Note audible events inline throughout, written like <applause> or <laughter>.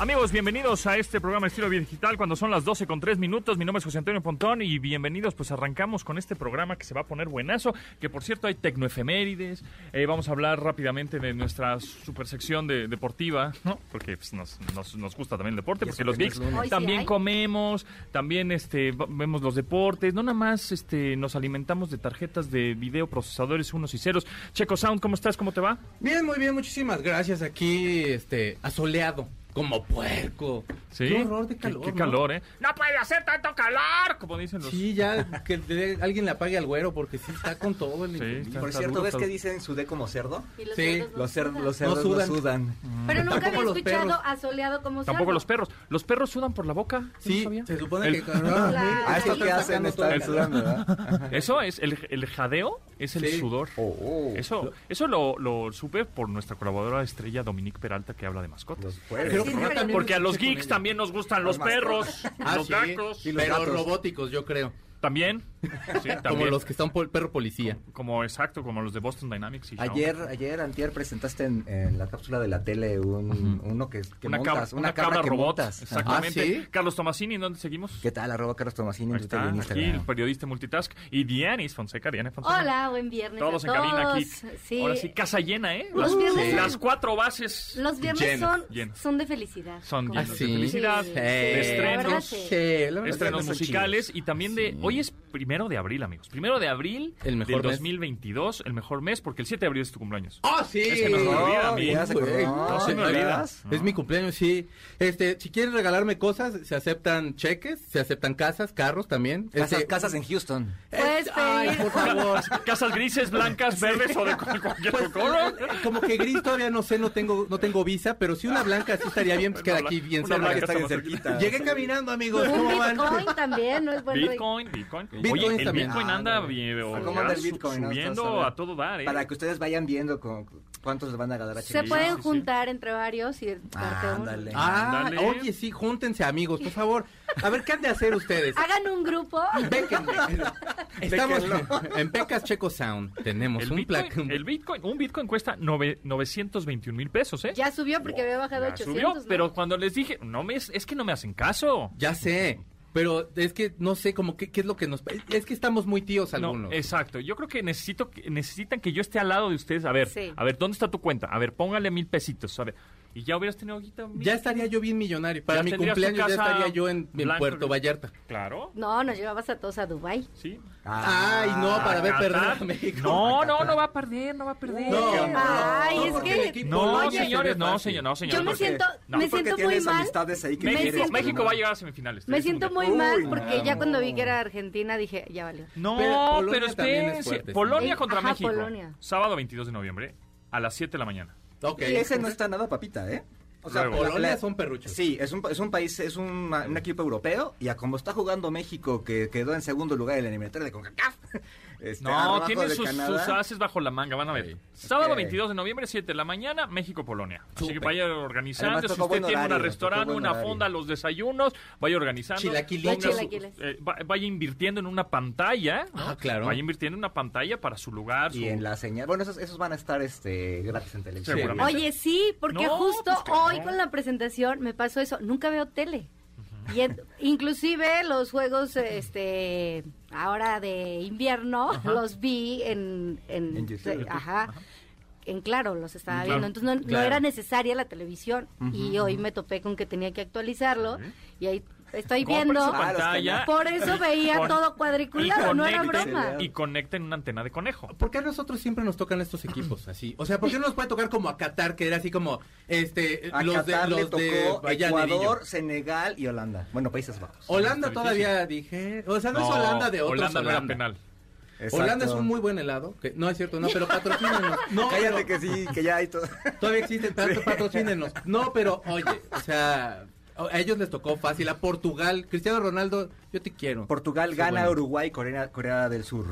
Amigos, bienvenidos a este programa Estilo Vida Digital cuando son las 12 con 3 minutos. Mi nombre es José Antonio Pontón y bienvenidos. Pues arrancamos con este programa que se va a poner buenazo. Que por cierto hay tecnoefemérides. Eh, vamos a hablar rápidamente de nuestra super sección de, deportiva, ¿no? Porque pues, nos, nos, nos, gusta también el deporte, porque los geeks también comemos, también este vemos los deportes. No nada más este nos alimentamos de tarjetas de video, procesadores unos y ceros. Checo Sound, ¿cómo estás? ¿Cómo te va? Bien, muy bien, muchísimas gracias. Aquí, este, asoleado. Como puerco. Sí. Qué horror de calor. Qué, qué calor, ¿eh? ¡No puede hacer tanto calor! Como dicen los. Sí, ya que le, alguien le apague al güero porque sí está con todo el. Sí, Por cierto, ¿ves que dicen sudé como cerdo? Los Sí, no Los, cer sudan. los cerdos no sudan. sudan. Pero nunca Tampoco había escuchado perros. asoleado como Tampoco cerdo. los perros. ¿Los perros sudan por la boca? ¿No Sí, sabía? se supone El- que. Ah, esto que hacen el sudando, ¿verdad? <laughs> Eso es, el, el jadeo es el Sí. sudor. Oh, oh. Eso, eso lo, lo supe por nuestra colaboradora estrella Dominique Peralta que habla de mascotas. Pero Porque a los geeks también nos gustan los perros, Ah, los sí, gatos. y los pero robóticos, yo creo. También, <laughs> sí, Como los que están por perro policía. Como exacto, como los de Boston Dynamics. Y Xiaomi. Ayer, ayer, antier, presentaste en, en la cápsula de la tele un, uno que, que una, montas, cabra, una cabra, que robot. montas. Exactamente. Ah, ¿sí? Carlos Tomasini, ¿en dónde seguimos? ¿Qué tal? Arroba Carlos Tomasini Ahí está, en aquí el periodista multitask. Y Dianis Fonseca, Diana Fonseca. Hola, buen viernes Todos a en cabina aquí. Sí. Ahora sí, casa llena, ¿eh? Los Las, viernes las son- cuatro bases Los viernes Lleno, son, lleno. son de felicidad. son llenos ¿sí? de felicidad, Sí. de estrenos. estrenos musicales y también de... Hoy es primero de abril, amigos. Primero de abril El mejor del mes. 2022, el mejor mes, porque el 7 de abril es tu cumpleaños. ¡Ah, sí! Es que no se me olvida a mí. ya se Güey, acordó. no se me olvida. Es mi cumpleaños, sí. Este, si quieren regalarme cosas, se aceptan cheques, se aceptan casas, carros también. Casas, Este, casas en Houston. Ay, pedir. por favor. <laughs> Casas grises, blancas, verdes o de cu- cualquier Pues, color. como que gris todavía no sé, no tengo, no tengo visa, pero si una blanca sí estaría bien, pues queda aquí bien cerca. Llegué caminando, amigos, Un ¿cómo van? Bitcoin también, ¿no es bueno? Bitcoin, Bitcoin. Oye, el también. Bitcoin Ah, anda bien, o ¿Cómo ya anda el Bitcoin? subiendo a todo dar, ¿eh? Para que ustedes vayan viendo con, cuántos les van a ganar a Se pueden sí, sí. juntar entre varios y uno. Ándale. Ah, Ándale. oye, sí, júntense, amigos, por favor. A ver, ¿qué han de hacer ustedes? Hagan un grupo. <laughs> Béquenme. Estamos en Pecas Checo Sound. Tenemos El un Bitcoin, el Bitcoin, un Bitcoin cuesta nove- 921 mil pesos, ¿eh? Ya subió porque había bajado Ya 800. subió, ¿no? pero cuando les dije, no me, es es que no me hacen caso. Ya sé. Pero es que no sé como qué, qué es lo que nos... Es que estamos muy tíos No, algunos. exacto. Yo creo que necesito que- necesitan que yo esté al lado de ustedes. A ver, Sí. a ver, ¿dónde está tu cuenta? A ver, póngale mil pesitos. A ver, y ya hubieras tenido mil- Ya estaría yo bien millonario. Para Ya mi cumpleaños ya estaría yo en, en Puerto. Vallarta. Claro, No, nos llevabas a todos a Dubai. sí. Ay, no, para ver ¿A perder a México. No, no, no va a perder, no va a perder. No, Ay, no, es que- No, Oye, señores, no, señor, no, señor. Yo me porque- siento, no, me siento muy mal. amistades ahí que Me México, siento- México va a llegar a semifinales. Me siento muy mal porque no. ya cuando vi que era Argentina dije, ya valió. No, Pero pero, es espérense. Polonia contra ajá, México. Polonia. Sábado 22 de noviembre a las 7 de la mañana. Ok. Y ese no está nada papita, ¿eh? O sea, Luego. Polonia la- son perruchos. Sí, es un, es un país, es un, un equipo europeo y a como está jugando México, que quedó en segundo lugar en la eliminatoria de CONCACAF. Este, No, tiene de sus, sus haces bajo la manga, van a ver. Sí. Sábado Ok. 22 de noviembre, 7 de la mañana, México-Polonia. Así que vaya organizando. Además, Si usted buen tiene horario, un restaurante, una horario. fonda, los desayunos, vaya organizando. Ponga Chilaquiles. eh, va- vaya invirtiendo en una pantalla. ¿no? Ah, claro. Vaya invirtiendo en una pantalla para su lugar. Y su- en la señal. Bueno, esos, esos van a estar este, gratis en televisión. Seguramente. Oye, sí, porque No, justo pues no. hoy con la presentación me pasó eso. Nunca veo tele. Y en- inclusive los juegos, este, ahora de invierno, los vi en, en, En YouTube. ajá, en claro, los estaba Claro, viendo. Entonces no, no era necesaria la televisión. Y hoy me topé con que tenía que actualizarlo. Y ahí estoy viendo. pantalla. Por eso veía Con- todo cuadriculado, no era broma. Y conecten una antena de conejo. ¿Por qué a nosotros siempre nos tocan estos equipos así? O sea, ¿por qué no nos puede tocar como a Qatar, que era así como, este, A los de, Qatar le los de tocó Valladolid? Ecuador, Senegal y Holanda. Bueno, Países Bajos. Holanda todavía dije, o sea, no, es Holanda de otros Holanda no era penal. Holanda es un muy buen helado, que no es cierto, no, pero patrocínenos. <laughs> No, Cállate pero que sí, que ya hay todo. todavía existen tanto, <laughs> patrocínenos. No, pero oye, o sea, a ellos les tocó fácil, a Portugal, Cristiano Ronaldo, yo te quiero. Portugal Sí, gana bueno. Uruguay, Corea, Corea del Sur.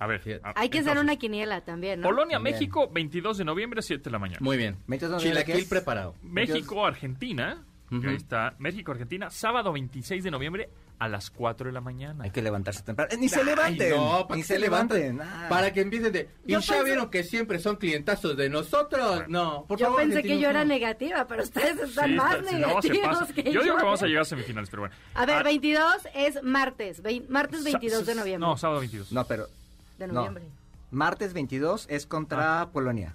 A ver. Sí. a- Hay que hacer una quiniela también, ¿no? Polonia, También. México, 22 de noviembre, 7 de la mañana. Muy bien. Entonces, ¿qué Chilaquil preparado. México, Argentina. Ahí está. México, Argentina. Sábado 26 de noviembre a las 4 de la mañana. Hay que levantarse temprano. Eh, ni se Ay, levanten. no, ¿para ni qué se levanten. ah. Para que empiecen de... Y Yo ya pensé- vieron que siempre son clientazos de nosotros. No, por Yo favor. pensé que yo era no. negativa, pero ustedes están Sí, más está- no, negativos pasa. que yo yo. digo que vamos a llegar a semifinales, pero bueno. A ver, Ah, 22 es martes, vein- martes 22 de noviembre. No, sábado 22. No, pero de no. noviembre. martes 22 es contra Polonia.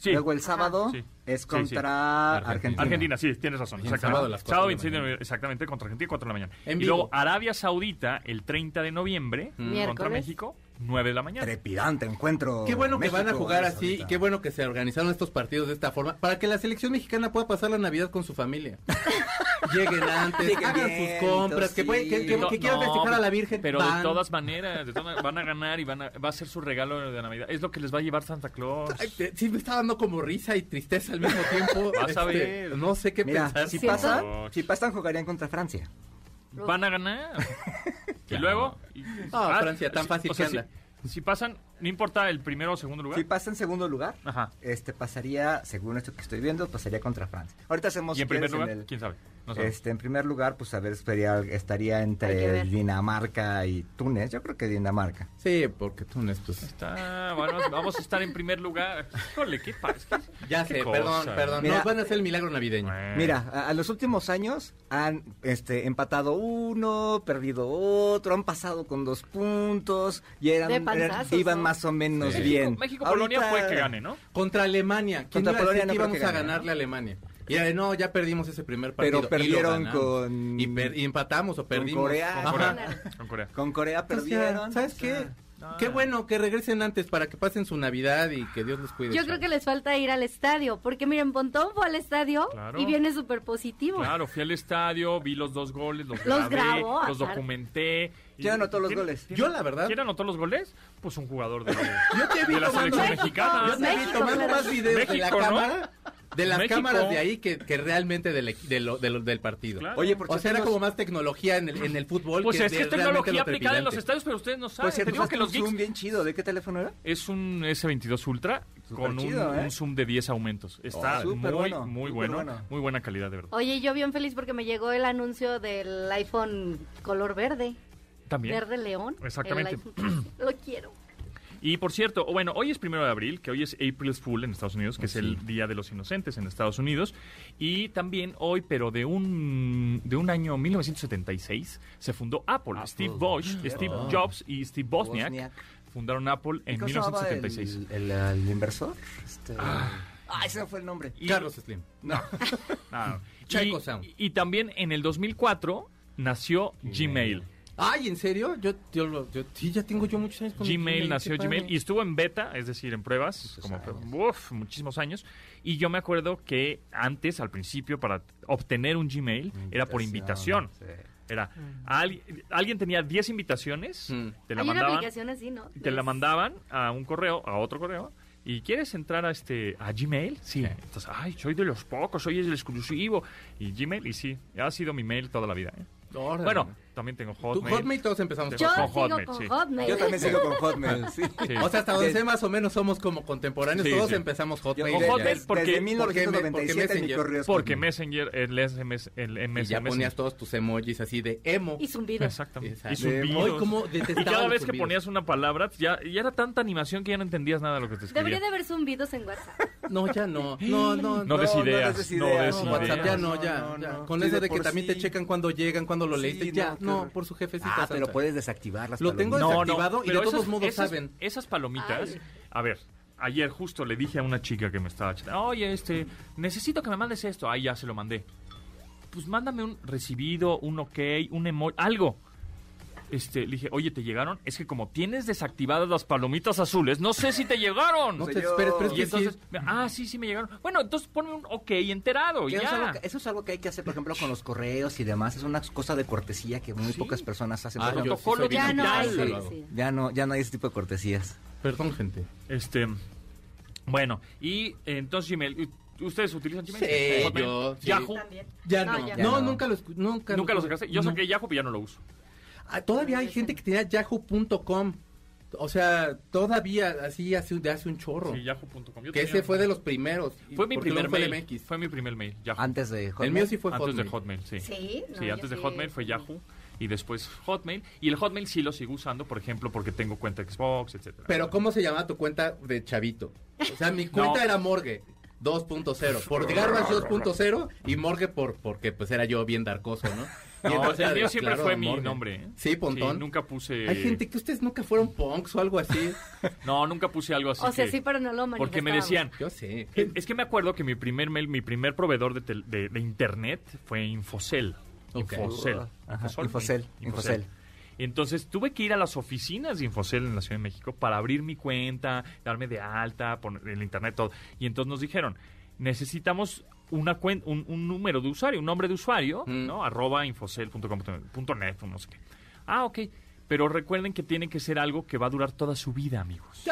Sí. Luego el sábado Sí. es Sí, sí. contra Argentina. Argentina. Argentina, sí, tienes razón. Sábado las Sábado de la 26 de noviembre, exactamente, contra Argentina, 4 de la mañana. En y vivo. luego Arabia Saudita, el 30 de noviembre, contra Miércoles. México, 9 de la mañana. Trepidante encuentro. Qué bueno que van a jugar así y qué bueno que se organizaron estos partidos de esta forma para que la selección mexicana pueda pasar la Navidad con su familia. <laughs> Lleguen antes, Lleguen hagan bien, sus compras, que, que, que- No, que quieran no, festejar a la Virgen. Pero van. de todas maneras, de todas- van a ganar y van a, va a ser su regalo de Navidad. Es lo que les va a llevar Santa Claus. Ay, te- sí, me está dando como risa y tristeza al mismo tiempo. <laughs> Vas a Este, ver. No sé qué Mira, pensar. si pasan, si pasan jugarían contra Francia. Van a ganar. <laughs> y luego... y- Ah, Francia, tan fácil o sea, que si- anda. Si, pasan, no importa el primero o segundo lugar. Si pasa en segundo lugar, Ajá. este pasaría, según esto que estoy viendo, pasaría contra Francia. Ahorita hacemos Y en si quieres, primer lugar, el- quién sabe. No este, en primer lugar, pues a ver, estaría, estaría entre ver. Dinamarca y Túnez. Yo creo que Dinamarca. Sí, porque tú no pues, Está, bueno, vamos a estar en primer lugar. Híjole, qué pasa. Ya Qué sé, cosa. perdón, perdón. Mira. Nos van a hacer el milagro navideño. Bueno. Mira, a, a los últimos años han este, empatado uno, perdido otro, han pasado con dos puntos y eran, panzazos, eran- iban ¿no? más o menos Sí. bien. México, Polonia Ahorita- puede que gane, ¿no? Contra Alemania. ¿Quién Contra iba a Polonia decir no que íbamos que a ganarle a Alemania? Y era de, no, ya perdimos ese primer partido. Pero perdieron con- Y, per- y empatamos o perdimos. Corea. Con. Corea. Con Corea. Con Corea Entonces, perdieron. ¿Sabes o qué? Ah. Qué bueno que regresen antes para que pasen su Navidad y que Dios les cuide. Yo creo que les falta ir al estadio, porque miren, Pontón fue al estadio Claro. y viene súper positivo. Claro, fui al estadio, vi los dos goles, los, Los grabé, grabó, los documenté. ¿Quién anotó los ¿quién- goles? quién- Yo, la verdad- ¿Quién anotó los goles? Pues un jugador de, Yo te vi de la selección México, mexicana. Yo te vi tomando más videos de la cámara, de las México. cámaras de ahí que, que realmente del, equi- de lo- de lo- del partido. Claro. Oye, por O sea, era como más tecnología en el, en el fútbol Pues que es que es tecnología lo aplicada en los estadios, pero ustedes no saben. Pues Te cierto, digo que un los zoom bien chido. ¿De qué teléfono era? es un S22 Ultra con un, ¿eh? un zoom de 10 aumentos. Está Oh, súper muy, bueno, muy bueno, bueno. muy buena calidad, de verdad. Oye, yo bien feliz porque me llegó el anuncio del iPhone color verde. También. Verde león. Exactamente. El iPhone. Lo quiero. Y por cierto, bueno, hoy es primero de abril, que hoy es April's Fool en Estados Unidos, que es el Día de los Inocentes en Estados Unidos. Y también hoy, pero de un, de un año 1976, se fundó Apple. Steve Bosch, Steve Jobs y Steve Bosniak, Bosniak. fundaron Apple ¿Y en cómo se llamaba 1976. El, el, el inversor. Este... Ah, ese fue el nombre. Y- Carlos Slim. No. <laughs> Ah, Chaco y, Sound. y también en el 2004 nació Gmail. Ay, ¿en serio? Yo, yo, lo- yo- sí, ya tengo yo muchos años con Gmail nació. Gmail y estuvo en beta, es decir, en pruebas, como uf, muchísimos años. Y yo me acuerdo que antes, al principio, para obtener un Gmail, era por invitación. Sí. Era, al- alguien tenía 10 invitaciones, Mm. te la Hay una mandaban, aplicación así, ¿no? te la mandaban a un correo, a otro correo. ¿Y quieres entrar a este a Gmail? Sí. Entonces, ay, soy de los pocos, soy el exclusivo. Y Gmail, y sí, ha sido mi mail toda la vida. ¿eh? Órale. Bueno, también tengo Tu Hotmail. Hotmail todos empezamos Yo- Yo con con sigo Hotmail, con sí. Hotmail. Yo también sigo con Hotmail. Sí. <laughs> Sí. O sea, hasta donde sé más o menos somos como contemporáneos, Sí, todos sí. empezamos Yo- Hotmail. Con ya. Hotmail, desde, porque- desde porque 1997 mi Messenger- correo es Porque. Messenger, el SMS, el MS. Y ya ponías todos tus emojis así de emo. Y zumbido. Exactamente. Exacto. Y zumbidos. Ay, cómo Y detestaba cada los vez que ponías una palabra, ya, ya era tanta animación que ya no entendías nada de lo que te escribía. Debería de haber zumbidos en WhatsApp. No, ya no. No, no, No des No, no ideas, des no ideas, des No, ideas. WhatsApp ya no, No, ya. no, ya. no. Con eso de que también te checan cuando llegan, cuando lo leíste. no, ya, qué no, por su jefecita. Ah, pero puedes desactivar las Lo tengo desactivado y de todos esas- modos esas, saben. Esas palomitas, Ay. a ver, ayer justo le dije a una chica que me estaba chatando, oye, este, necesito que me mandes esto. Ahí ya se lo mandé. Pues mándame un recibido, un ok, un emoji, algo. Este, le dije, oye, ¿te llegaron? Es que como tienes desactivadas las palomitas azules, no sé si te llegaron. No te esperes, pero es y que entonces, sí. ah, sí, sí me llegaron. Bueno, entonces ponme un ok enterado Eso es, algo que, eso es algo que hay que hacer, por ejemplo, con los correos y demás. Es una cosa de cortesía que muy pocas personas hacen. Ah, yo sí Ya no hay. ya no, ya no hay ese tipo de cortesías. Perdón, gente. Este, bueno, y eh, entonces Gmail, ¿ustedes utilizan Gmail? Sí, Hotmail? yo. Yahoo. Ya No, no. ya No, no. nunca lo nunca, Nunca lo sacaste. Yo No. saqué Yahoo, pero ya no lo uso. Ah, todavía hay gente que tenía yahoo.com. O sea, todavía así hace, de hace un chorro. Sí, yahoo.com. Que ese fue de los primeros. Fue mi primer fue mail. MX. Fue mi primer mail, Yahoo. Antes de Hotmail. El mío sí fue Antes Hotmail. de Hotmail, sí. Sí, no, Sí, yo antes de sí. Hotmail fue Yahoo. y después Hotmail. Y el Hotmail sí lo sigo usando, por ejemplo, porque tengo cuenta Xbox, etcétera. Pero ¿cómo se llama tu cuenta de chavito? O sea, mi <laughs> cuenta No. era Morgue 2.0. <laughs> Por Garbage 2.0 y Morgue por, porque pues era yo bien darcoso, ¿no? Y No, entonces, el mío siempre claro, fue mi Morgue. nombre. ¿eh? Sí, Pontón. nunca puse... Hay gente que ustedes nunca fueron punks o algo así. <laughs> No, nunca puse algo así O sea, que- sí, pero no lo Porque me decían... Yo sé. Es que me acuerdo que mi primer mail, mi primer proveedor de, tel- de, de internet fue Infocel. Infocel. Ajá. Infocel, Infocel. Entonces tuve que ir a las oficinas de Infocel en la Ciudad de México para abrir mi cuenta, darme de alta, poner el internet, todo. Y entonces nos dijeron, necesitamos una cuen- un, un número de usuario, un nombre de usuario, Mm. ¿no? Arroba infocel.com.net, no sé qué. Ah, ok. Pero recuerden que tiene que ser algo que va a durar toda su vida, amigos.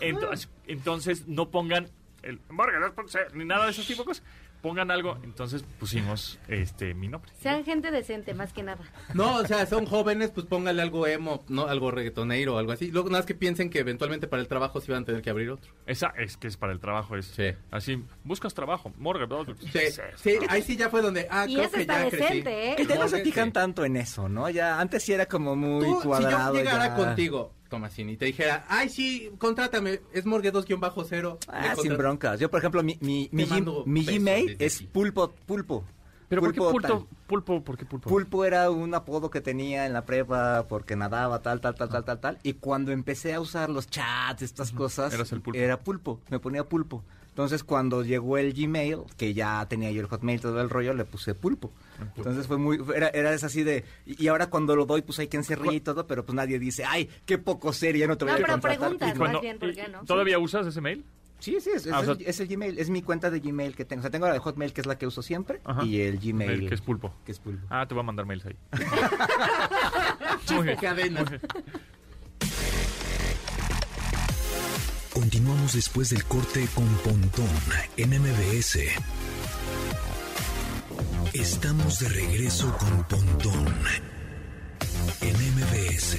Entonces, entonces no pongan el Morgan, no pongan- ni nada de esos tipos de cosas. Pongan algo. Entonces pusimos este mi nombre. Sean gente decente, más que nada. No, o sea, son jóvenes, pues póngale algo emo, ¿no? Algo reggaetoneiro o algo así. Luego nada más que piensen que eventualmente para el trabajo sí van a tener que abrir otro. Esa es que es para el trabajo. Es Sí. así, buscas trabajo. Morgan. Sí, sí, ahí sí ya fue donde, ah, Y creo eso que está ya crecí. decente, ¿eh? Que ya no se fijan sí. tanto en eso, ¿no? Ya antes sí era como muy Tú, si yo cuadrado. llegara ya. contigo, Tomasini, y te dijera, ay, sí, contrátame, es Morgue 2-0. Ah, sin broncas. Yo, por ejemplo, mi, mi, mi, Gmail es aquí. pulpo, pulpo. Pero ¿por qué Pulpo pulpo? Pulpo, ¿por qué pulpo? Pulpo era un apodo que tenía en la prepa porque nadaba, tal, tal, tal, tal, tal, tal. Y cuando empecé a usar los chats, estas cosas, Eras el pulpo. era pulpo, me ponía pulpo. Entonces cuando llegó el Gmail, que ya tenía yo el Hotmail, todo el rollo, le puse pulpo. Entonces fue muy, era, era es así de, y ahora cuando lo doy, pues hay que encerrar y todo, pero pues nadie dice, ay, qué poco serio, ya no te voy No, a pero contratar. preguntas, más Cuando- bien, ¿por qué no? ¿Todavía usas ese mail? Sí, sí, es, es Ah, o el, sea- es el Gmail, es mi cuenta de Gmail que tengo. O sea, tengo la de Hotmail, que es la que uso siempre, Ajá. y el Gmail. El que es pulpo. que es pulpo. Ah, te voy a mandar mails ahí. <laughs> Muy bien. Cadena. Continuamos después del corte con Pontón en MBS. Estamos de regreso con Pontón en MBS.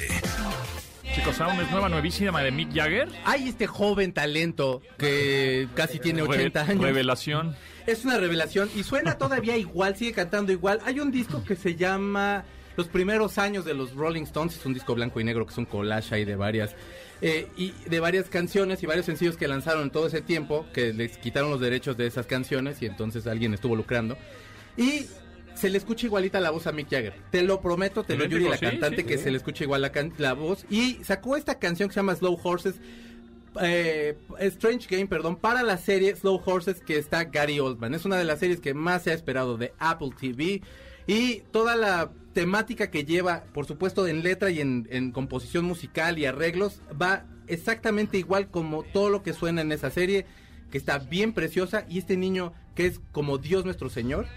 Chicos, Sound es nueva, nuevísima de Mick Jagger. Hay este joven talento que casi tiene 80 Re- años. Revelación. Es una revelación y suena todavía igual, sigue cantando igual. Hay un disco que se llama Los primeros años de los Rolling Stones, es un disco blanco y negro que es un collage ahí de varias eh, y de varias canciones y varios sencillos que lanzaron en todo ese tiempo, que les quitaron los derechos de esas canciones y entonces alguien estuvo lucrando. Y se le escucha igualita la voz a Mick Jagger. Te lo prometo, te lo Yuri, la sí, cantante, sí, que se le escucha igual la, can- la voz. Y sacó esta canción que se llama Slow Horses eh, Strange Game, perdón, para la serie Slow Horses que está Gary Oldman. Es una de las series que más se ha esperado de Apple TV. Y toda la temática que lleva, por supuesto, en letra y en, en composición musical y arreglos, va exactamente igual como todo lo que suena en esa serie, que está bien preciosa. Y este niño, que es como Dios nuestro Señor,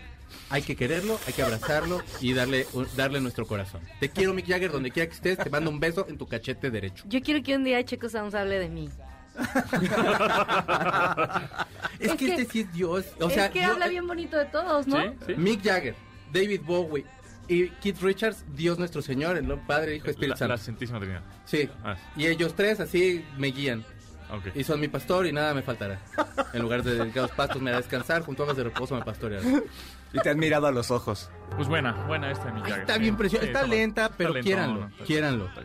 hay que quererlo, hay que abrazarlo y darle, darle nuestro corazón. Te quiero, Mick Jagger, donde quiera que estés. Te mando un beso en tu cachete derecho. Yo quiero que un día Checo Sounds hable de mí. <laughs> Es, Es que, que- este sí es Dios. O sea, es que yo- habla bien bonito de todos, ¿no? ¿Sí? ¿Sí? Mick Jagger, David Bowie y Keith Richards, Dios nuestro Señor, el Padre, Hijo, Espíritu La, la Santo. Santísima Trinidad. Sí. Ah, Y ellos tres así me guían. ok. Y son mi pastor y nada me faltará. En lugar de delicados pastos me hará descansar, junto a hojas de reposo me pastoreará. Y te han mirado a los ojos. Pues buena, buena esta Jagger. está bien preciosa, Sí, está bueno. lenta, Está pero quiéranlo, está- quiéranlo. está.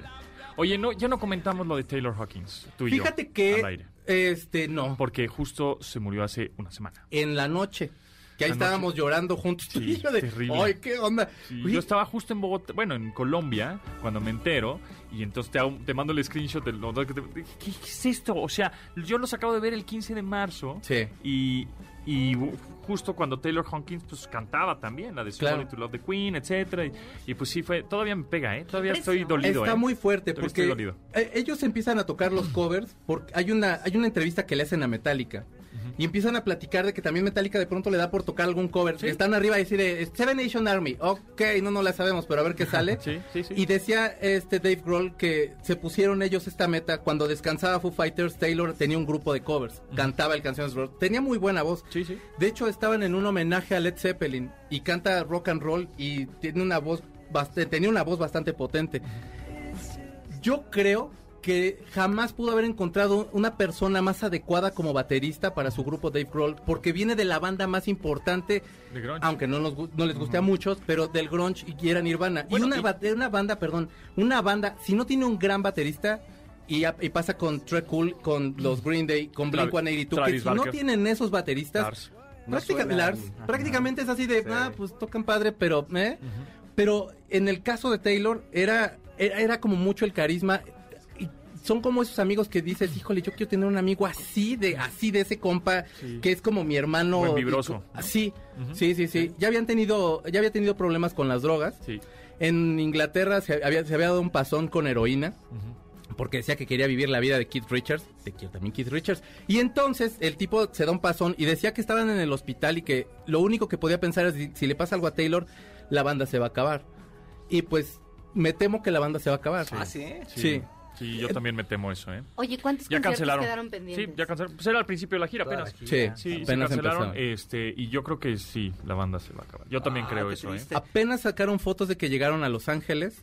Oye, no, ya no comentamos lo de Taylor Hawkins, tú y yo, Fíjate al que, aire. este, no, Porque justo se murió hace una semana. en la noche, que ahí estábamos llorando juntos. tú y Sí, yo de, terrible. Ay, qué onda. Sí, yo estaba justo en Bogotá, bueno, en Colombia, cuando me entero, y entonces te, hago- te mando el screenshot del ¿qué, qué es esto? O sea, yo los acabo de ver el 15 de marzo, Sí. y, y justo cuando Taylor Hawkins pues cantaba también, la de Claro. To Love the Queen, etcétera, y, y pues sí fue, todavía me pega, ¿eh? Todavía estoy dolido, Está ¿eh? muy fuerte Todavía porque estoy dolido. eh, ellos empiezan a tocar los covers porque hay una hay una entrevista que le hacen a Metallica y empiezan a platicar de que también Metallica de pronto le da por tocar algún cover. Están arriba y decir Seven Nation Army. Ok, no no la sabemos, pero a ver qué sale. <laughs> Sí, sí, sí. Y decía este Dave Grohl que se pusieron ellos esta meta cuando descansaba Foo Fighters. Taylor tenía un grupo de covers, cantaba el canciones tenía muy buena voz. Sí, sí. De hecho, estaban en un homenaje a Led Zeppelin y canta rock and roll y tiene una voz bast- tenía una voz bastante potente. Yo creo que jamás pudo haber encontrado una persona más adecuada como baterista para su grupo Dave Grohl, porque viene de la banda más importante, aunque no, nos no les guste a muchos, pero del grunge y era Nirvana. Bueno, y una, y- una banda, perdón, una banda, si no tiene un gran baterista, y, pasa con Trey Cool, con los Green Day, con Travis- Blink-182, que si no tienen esos bateristas, Lars. No práctica- suenan. Lars, prácticamente es así de, Sí. ah, pues tocan padre, pero, ¿eh? Pero en el caso de Taylor, era, era, era como mucho el carisma. Y son como esos amigos que dices, híjole, yo quiero tener un amigo así de, así de ese compa, Sí. que es como mi hermano. Buen vibroso. Así, Ujú. sí, sí, sí. Ya habían tenido, ya había tenido problemas con las drogas. Sí. En Inglaterra se había, se había dado un pasón con heroína. Porque decía que quería vivir la vida de Keith Richards. Te quiero también Keith Richards. Y entonces el tipo se da un pasón y decía que estaban en el hospital y que lo único que podía pensar es si, si le pasa algo a Taylor, la banda se va a acabar. Y pues me temo que la banda se va a acabar. Ah, sí. Sí. Sí, yo también me temo eso, ¿eh? Oye, ¿cuántos Ya cancelaron. quedaron pendientes? Sí, ya cancelaron. Pues era al principio de la gira apenas. la Sí, gira. Sí, se apenas cancelaron, empezaron. este, y yo creo que sí, la banda se va a acabar. Yo también Ah, creo eso, triste. ¿eh? Apenas sacaron fotos de que llegaron a Los Ángeles.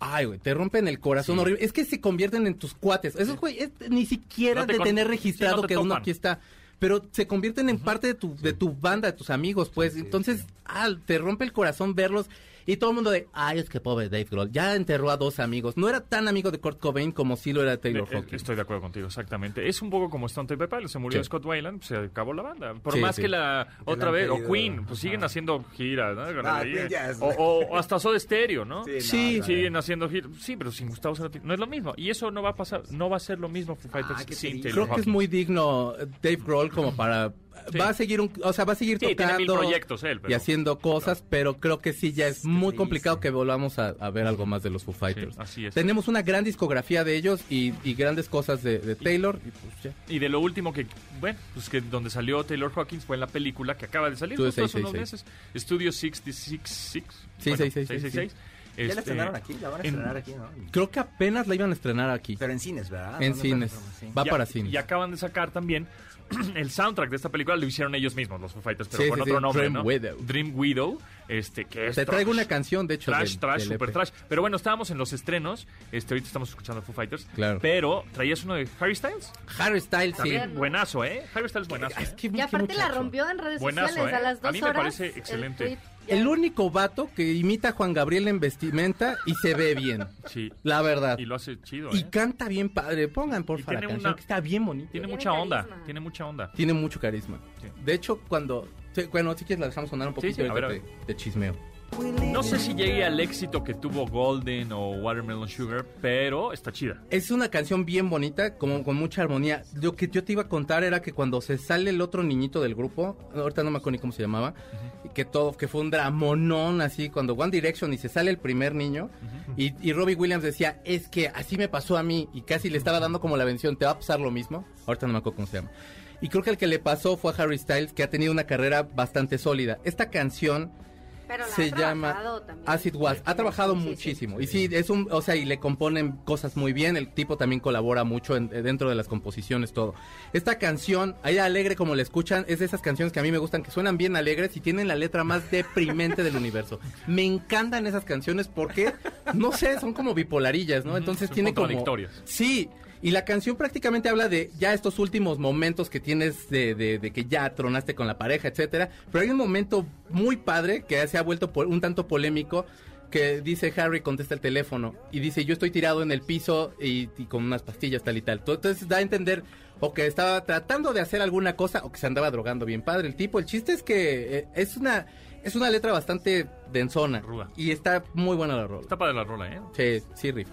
Ay, güey, te rompen el corazón Sí. horrible. Es que se convierten en tus cuates. Esos, güey, es- ni siquiera No te de tener sí, registrado no te que uno aquí está. Pero se convierten en parte de tu, de tu banda, de tus amigos, pues. Entonces, ah, te rompe el corazón verlos. Y todo el mundo de, ay, es que pobre Dave Grohl. Ya enterró a dos amigos. No era tan amigo de Kurt Cobain como sí lo era de Taylor Eh, eh, Hawkins. Estoy de acuerdo contigo, exactamente. Es un poco como Stone Temple Pilots. Se murió Sí. Scott Weiland, pues, se acabó la banda. Por Sí, más sí. que la otra vez, o Queen, pues siguen haciendo giras, ¿no? Ah, o, o- o hasta Soda Stereo, ¿no? Sí, no, Sí, no, Siguen haciendo giras. Sí, pero sin Gustavo Cerati. No es lo mismo. Y eso no va a pasar, no va a ser lo mismo Foo Fighters Ah, sin. Taylor Creo que es muy digno eh, Dave Grohl como para... Sí. Va a seguir un, o sea, va a seguir Sí, tiene mil tocando proyectos él, pero- y haciendo cosas, pero creo que sí ya es muy triste. complicado que volvamos a, a ver algo más de los Foo Fighters. Sí, así es. Tenemos una gran discografía de ellos y, y grandes cosas de, de Taylor. Y pues ya. Y de lo último que, bueno, pues que donde salió Taylor Hawkins fue en la película que acaba de salir Estudio justo hace unos 666. meses. Studio 666. Sí, 666, 666. Ya la Este, estrenaron aquí, la van a en- estrenar aquí, ¿no? Creo que apenas la iban a estrenar aquí. Pero en cines, ¿verdad? en No, cines. Va y para cines. Y acaban de sacar también <clears throat> el soundtrack de esta película, lo hicieron ellos mismos, los Foo Fighters, pero Sí, con sí, otro sí, nombre, Dream ¿no? Widow. Dream Widow, este, que es Te traigo una canción, de hecho. Trash, del- trash, del super EP. trash. Pero bueno, estábamos en los estrenos. Este, ahorita estamos escuchando Foo Fighters. Claro. Pero traías uno de Harry Styles. Harry Styles, sí. Buenazo, ¿eh? Harry Styles buenazo. Es ¿eh? Y aparte la rompió en redes Buenazo, sociales ¿eh? a las A dos mí me horas. parece el excelente. El único vato que imita a Juan Gabriel en vestimenta y se ve bien. Sí. La verdad. Y lo hace chido, Y ¿eh? canta bien padre. Pongan, Y porfa, la tiene canción, una- que está bien bonita. Tiene Tiene mucha onda. Tiene mucha onda. Tiene mucho carisma. Sí. De hecho, cuando... sí, bueno, si quieres la dejamos sonar un poquito sí, ahorita ver, chismeo. No sé si llegue al éxito que tuvo Golden o Watermelon Sugar, pero está chida. Es una canción bien bonita, como con mucha armonía. Lo que yo te iba a contar era que cuando se sale el otro niñito del grupo, ahorita no me acuerdo ni cómo se llamaba, que todo, que fue un dramonón así, cuando One Direction y se sale el primer niño, y, y Robbie Williams decía, es que así me pasó a mí, y casi le estaba dando como la bendición, ¿te va a pasar lo mismo? Ahorita no me acuerdo cómo se llama. Y creo que el que le pasó fue a Harry Styles, que ha tenido una carrera bastante sólida. Esta canción Pero la se ha llama también. Acid Was. Ha trabajado Sí, sí, sí. muchísimo. Y sí, es un, o sea, y le componen cosas muy bien. El tipo también colabora mucho en- dentro de las composiciones, todo. Esta canción, ahí alegre como la escuchan, es de esas canciones que a mí me gustan, que suenan bien alegres y tienen la letra más deprimente del universo. Me encantan esas canciones porque, no sé, son como bipolarillas, ¿no? Entonces son tiene como... Sí, y la canción prácticamente habla de ya estos últimos momentos que tienes de, de- de que ya tronaste con la pareja, etcétera. Pero hay un momento muy padre que se ha vuelto un tanto polémico que dice Harry contesta el teléfono y dice yo estoy tirado en el piso y, y con unas pastillas tal y tal. Entonces da a entender o que estaba tratando de hacer alguna cosa o que se andaba drogando bien padre el tipo. El chiste es que eh, es una es una letra bastante densona Ruda. y está muy buena la rola. Está padre la rola, ¿eh? Sí, sí, rifa.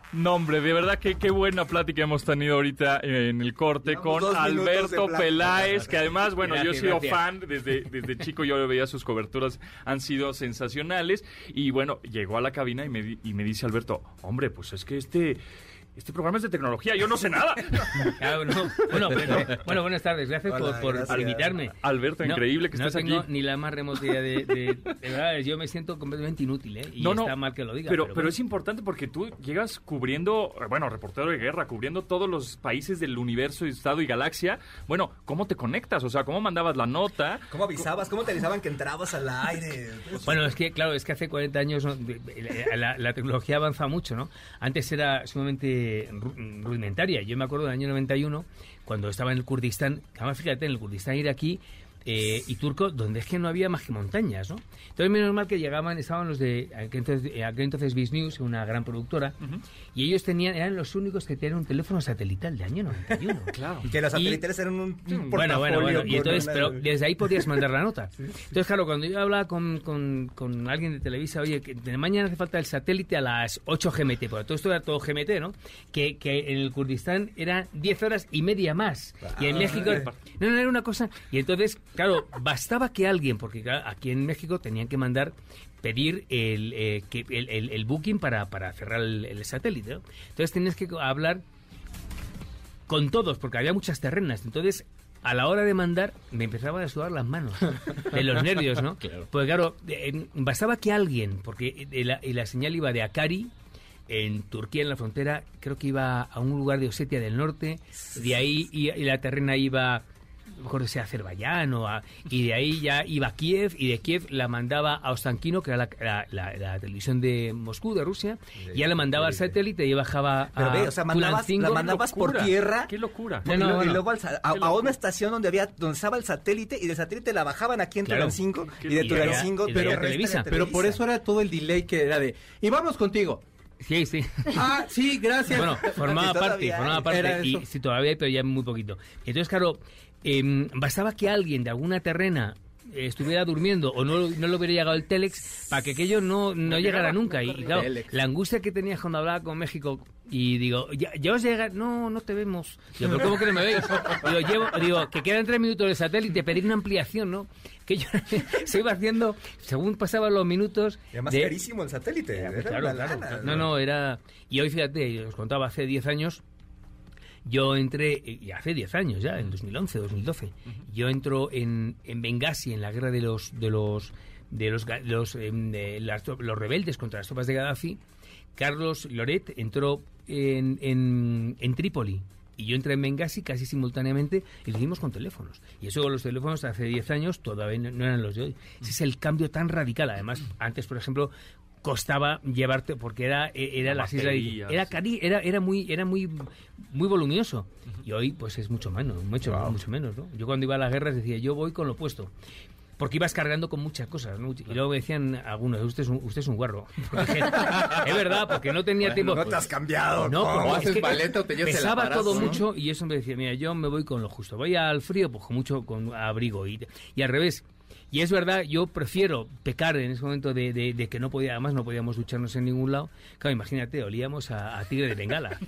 No, hombre, de verdad que qué buena plática hemos tenido ahorita en el corte Llevamos con Alberto. Peláez, que además, bueno, yo he sido fan desde, desde chico, yo veía sus coberturas, han sido sensacionales. Y bueno, llegó a la cabina y me, y me dice Alberto, hombre, pues es que este... este programa es de tecnología, yo no sé nada. <laughs> Claro, no. bueno, pero- bueno, buenas tardes, gracias Hola, por, por- gracias. por invitarme. Alberto, No, increíble que no estés tengo aquí. ni la más remota idea de, de- de verdad, yo me siento completamente inútil, ¿eh? Y No, no, está mal que lo diga. Pero, pero, bueno. es importante porque tú llegas cubriendo, bueno, reportero de guerra, cubriendo todos los países del universo, estado y galaxia. Bueno, ¿cómo te conectas? O sea, ¿cómo mandabas la nota? ¿Cómo avisabas? ¿Cómo te avisaban que entrabas al aire? <laughs> Bueno, es que, claro, es que hace 40 años la, la tecnología avanza mucho, ¿no? Antes era sumamente ru- rudimentaria. Yo me acuerdo del año 91, cuando estaba en el Kurdistán, además fíjate, en el Kurdistán iraquí eh, y turco, donde es que no había más que montañas, ¿no? Entonces, menos mal que llegaban, estaban los de aquel entonces, eh, aquel entonces Viz News, una gran productora, y ellos tenían, eran los únicos que tenían un teléfono satelital de año 91. <laughs> Claro. Y que los Y- satélites eran un, un Bueno, bueno, bueno. Y entonces, una- pero desde ahí podías mandar la <laughs> nota. Entonces, claro, cuando yo hablaba con, con, con alguien de Televisa, oye, que de mañana hace falta el satélite a las 8 GMT, porque todo esto era todo GMT, ¿no? Que, que en el Kurdistán eran 10 horas y media más. Y en México... No, no, era una cosa... Y entonces, claro, bastaba que alguien, porque claro, aquí en México tenían que mandar pedir el, eh, que, el, el- el booking para, para cerrar el, el satélite. ¿no? Entonces tenías que hablar con todos, porque había muchas terrenas. Entonces, a la hora de mandar, me empezaban a sudar las manos <laughs> de los nervios, ¿no? Pues claro, eh, bastaba que alguien, porque eh, la, y la señal iba de Akari, en Turquía, en la frontera, creo que iba a un lugar de Osetia del Norte, de ahí y, y la terrena iba mejor sea Azerbaiyán o a- y de ahí ya iba a Kiev y de Kiev la mandaba a Ostankino que era la, la- la- la televisión de Moscú de Rusia y ya la mandaba al satélite y bajaba a Pero ve, o sea, mandabas, la mandabas por tierra. ¡Qué locura! No, y, no, luego al a, a una estación donde había donde estaba el satélite y del satélite la bajaban aquí en Claro. Tulancingo y de. Tulancingo pero Televisa. Pero por eso era todo el delay que era de, y vamos contigo. Sí, sí. Ah, sí, gracias. Bueno, formaba <laughs> parte, formaba parte. Y sí, todavía hay, pero ya muy poquito. Entonces, claro, em, bastaba que alguien de alguna terrena eh, estuviera durmiendo o no, no le hubiera llegado el telex para que aquello no, no llegara nunca. Y, y claro, Telex. la angustia que tenía cuando hablaba con México y digo, ya, ya os llega, no, no te vemos. Digo, pero ¿cómo que no me veis? Digo, llevo, digo, que quedan tres minutos de satélite, pedir una ampliación, ¿no? Que yo <laughs> se iba haciendo, según pasaban los minutos... y además de- carísimo el satélite era, era claro, una claro. lana, No, no, era... Y hoy, fíjate, os contaba, hace 10 años, yo entré, y hace 10 años ya, en 2011, 2012, yo entro en, en Benghazi, en la guerra de los... De los de los, ga- los, em, de las los rebeldes contra las tropas de Gaddafi, Carlos Loret entró en, en, en Trípoli y yo entré en Benghazi casi simultáneamente y lo hicimos con teléfonos. Y eso con los teléfonos hace 10 años todavía no, no eran los de hoy. Ese es el cambio tan radical. Además, antes, por ejemplo, costaba llevarte porque era era La las islas era cari, era era muy era muy muy voluminoso y hoy pues es mucho menos mucho mucho menos ¿no? yo cuando iba a las guerras decía yo voy con lo opuesto porque ibas cargando con muchas cosas, ¿no? Y luego me decían algunos, usted es un, usted es un guarro. <laughs> Porque es verdad, porque no tenía tiempo. no te has cambiado No, ¿cómo? porque O es haces o te llevas el pesaba aparato, todo ¿no? mucho y eso me decía, mira, yo me voy con lo justo. Voy al frío, pues con mucho con abrigo. Y, y al revés. Y es verdad, yo prefiero pecar en ese momento de, de- de que no podía, además no podíamos ducharnos en ningún lado. Claro, imagínate, olíamos a, a tigre de bengala. <laughs>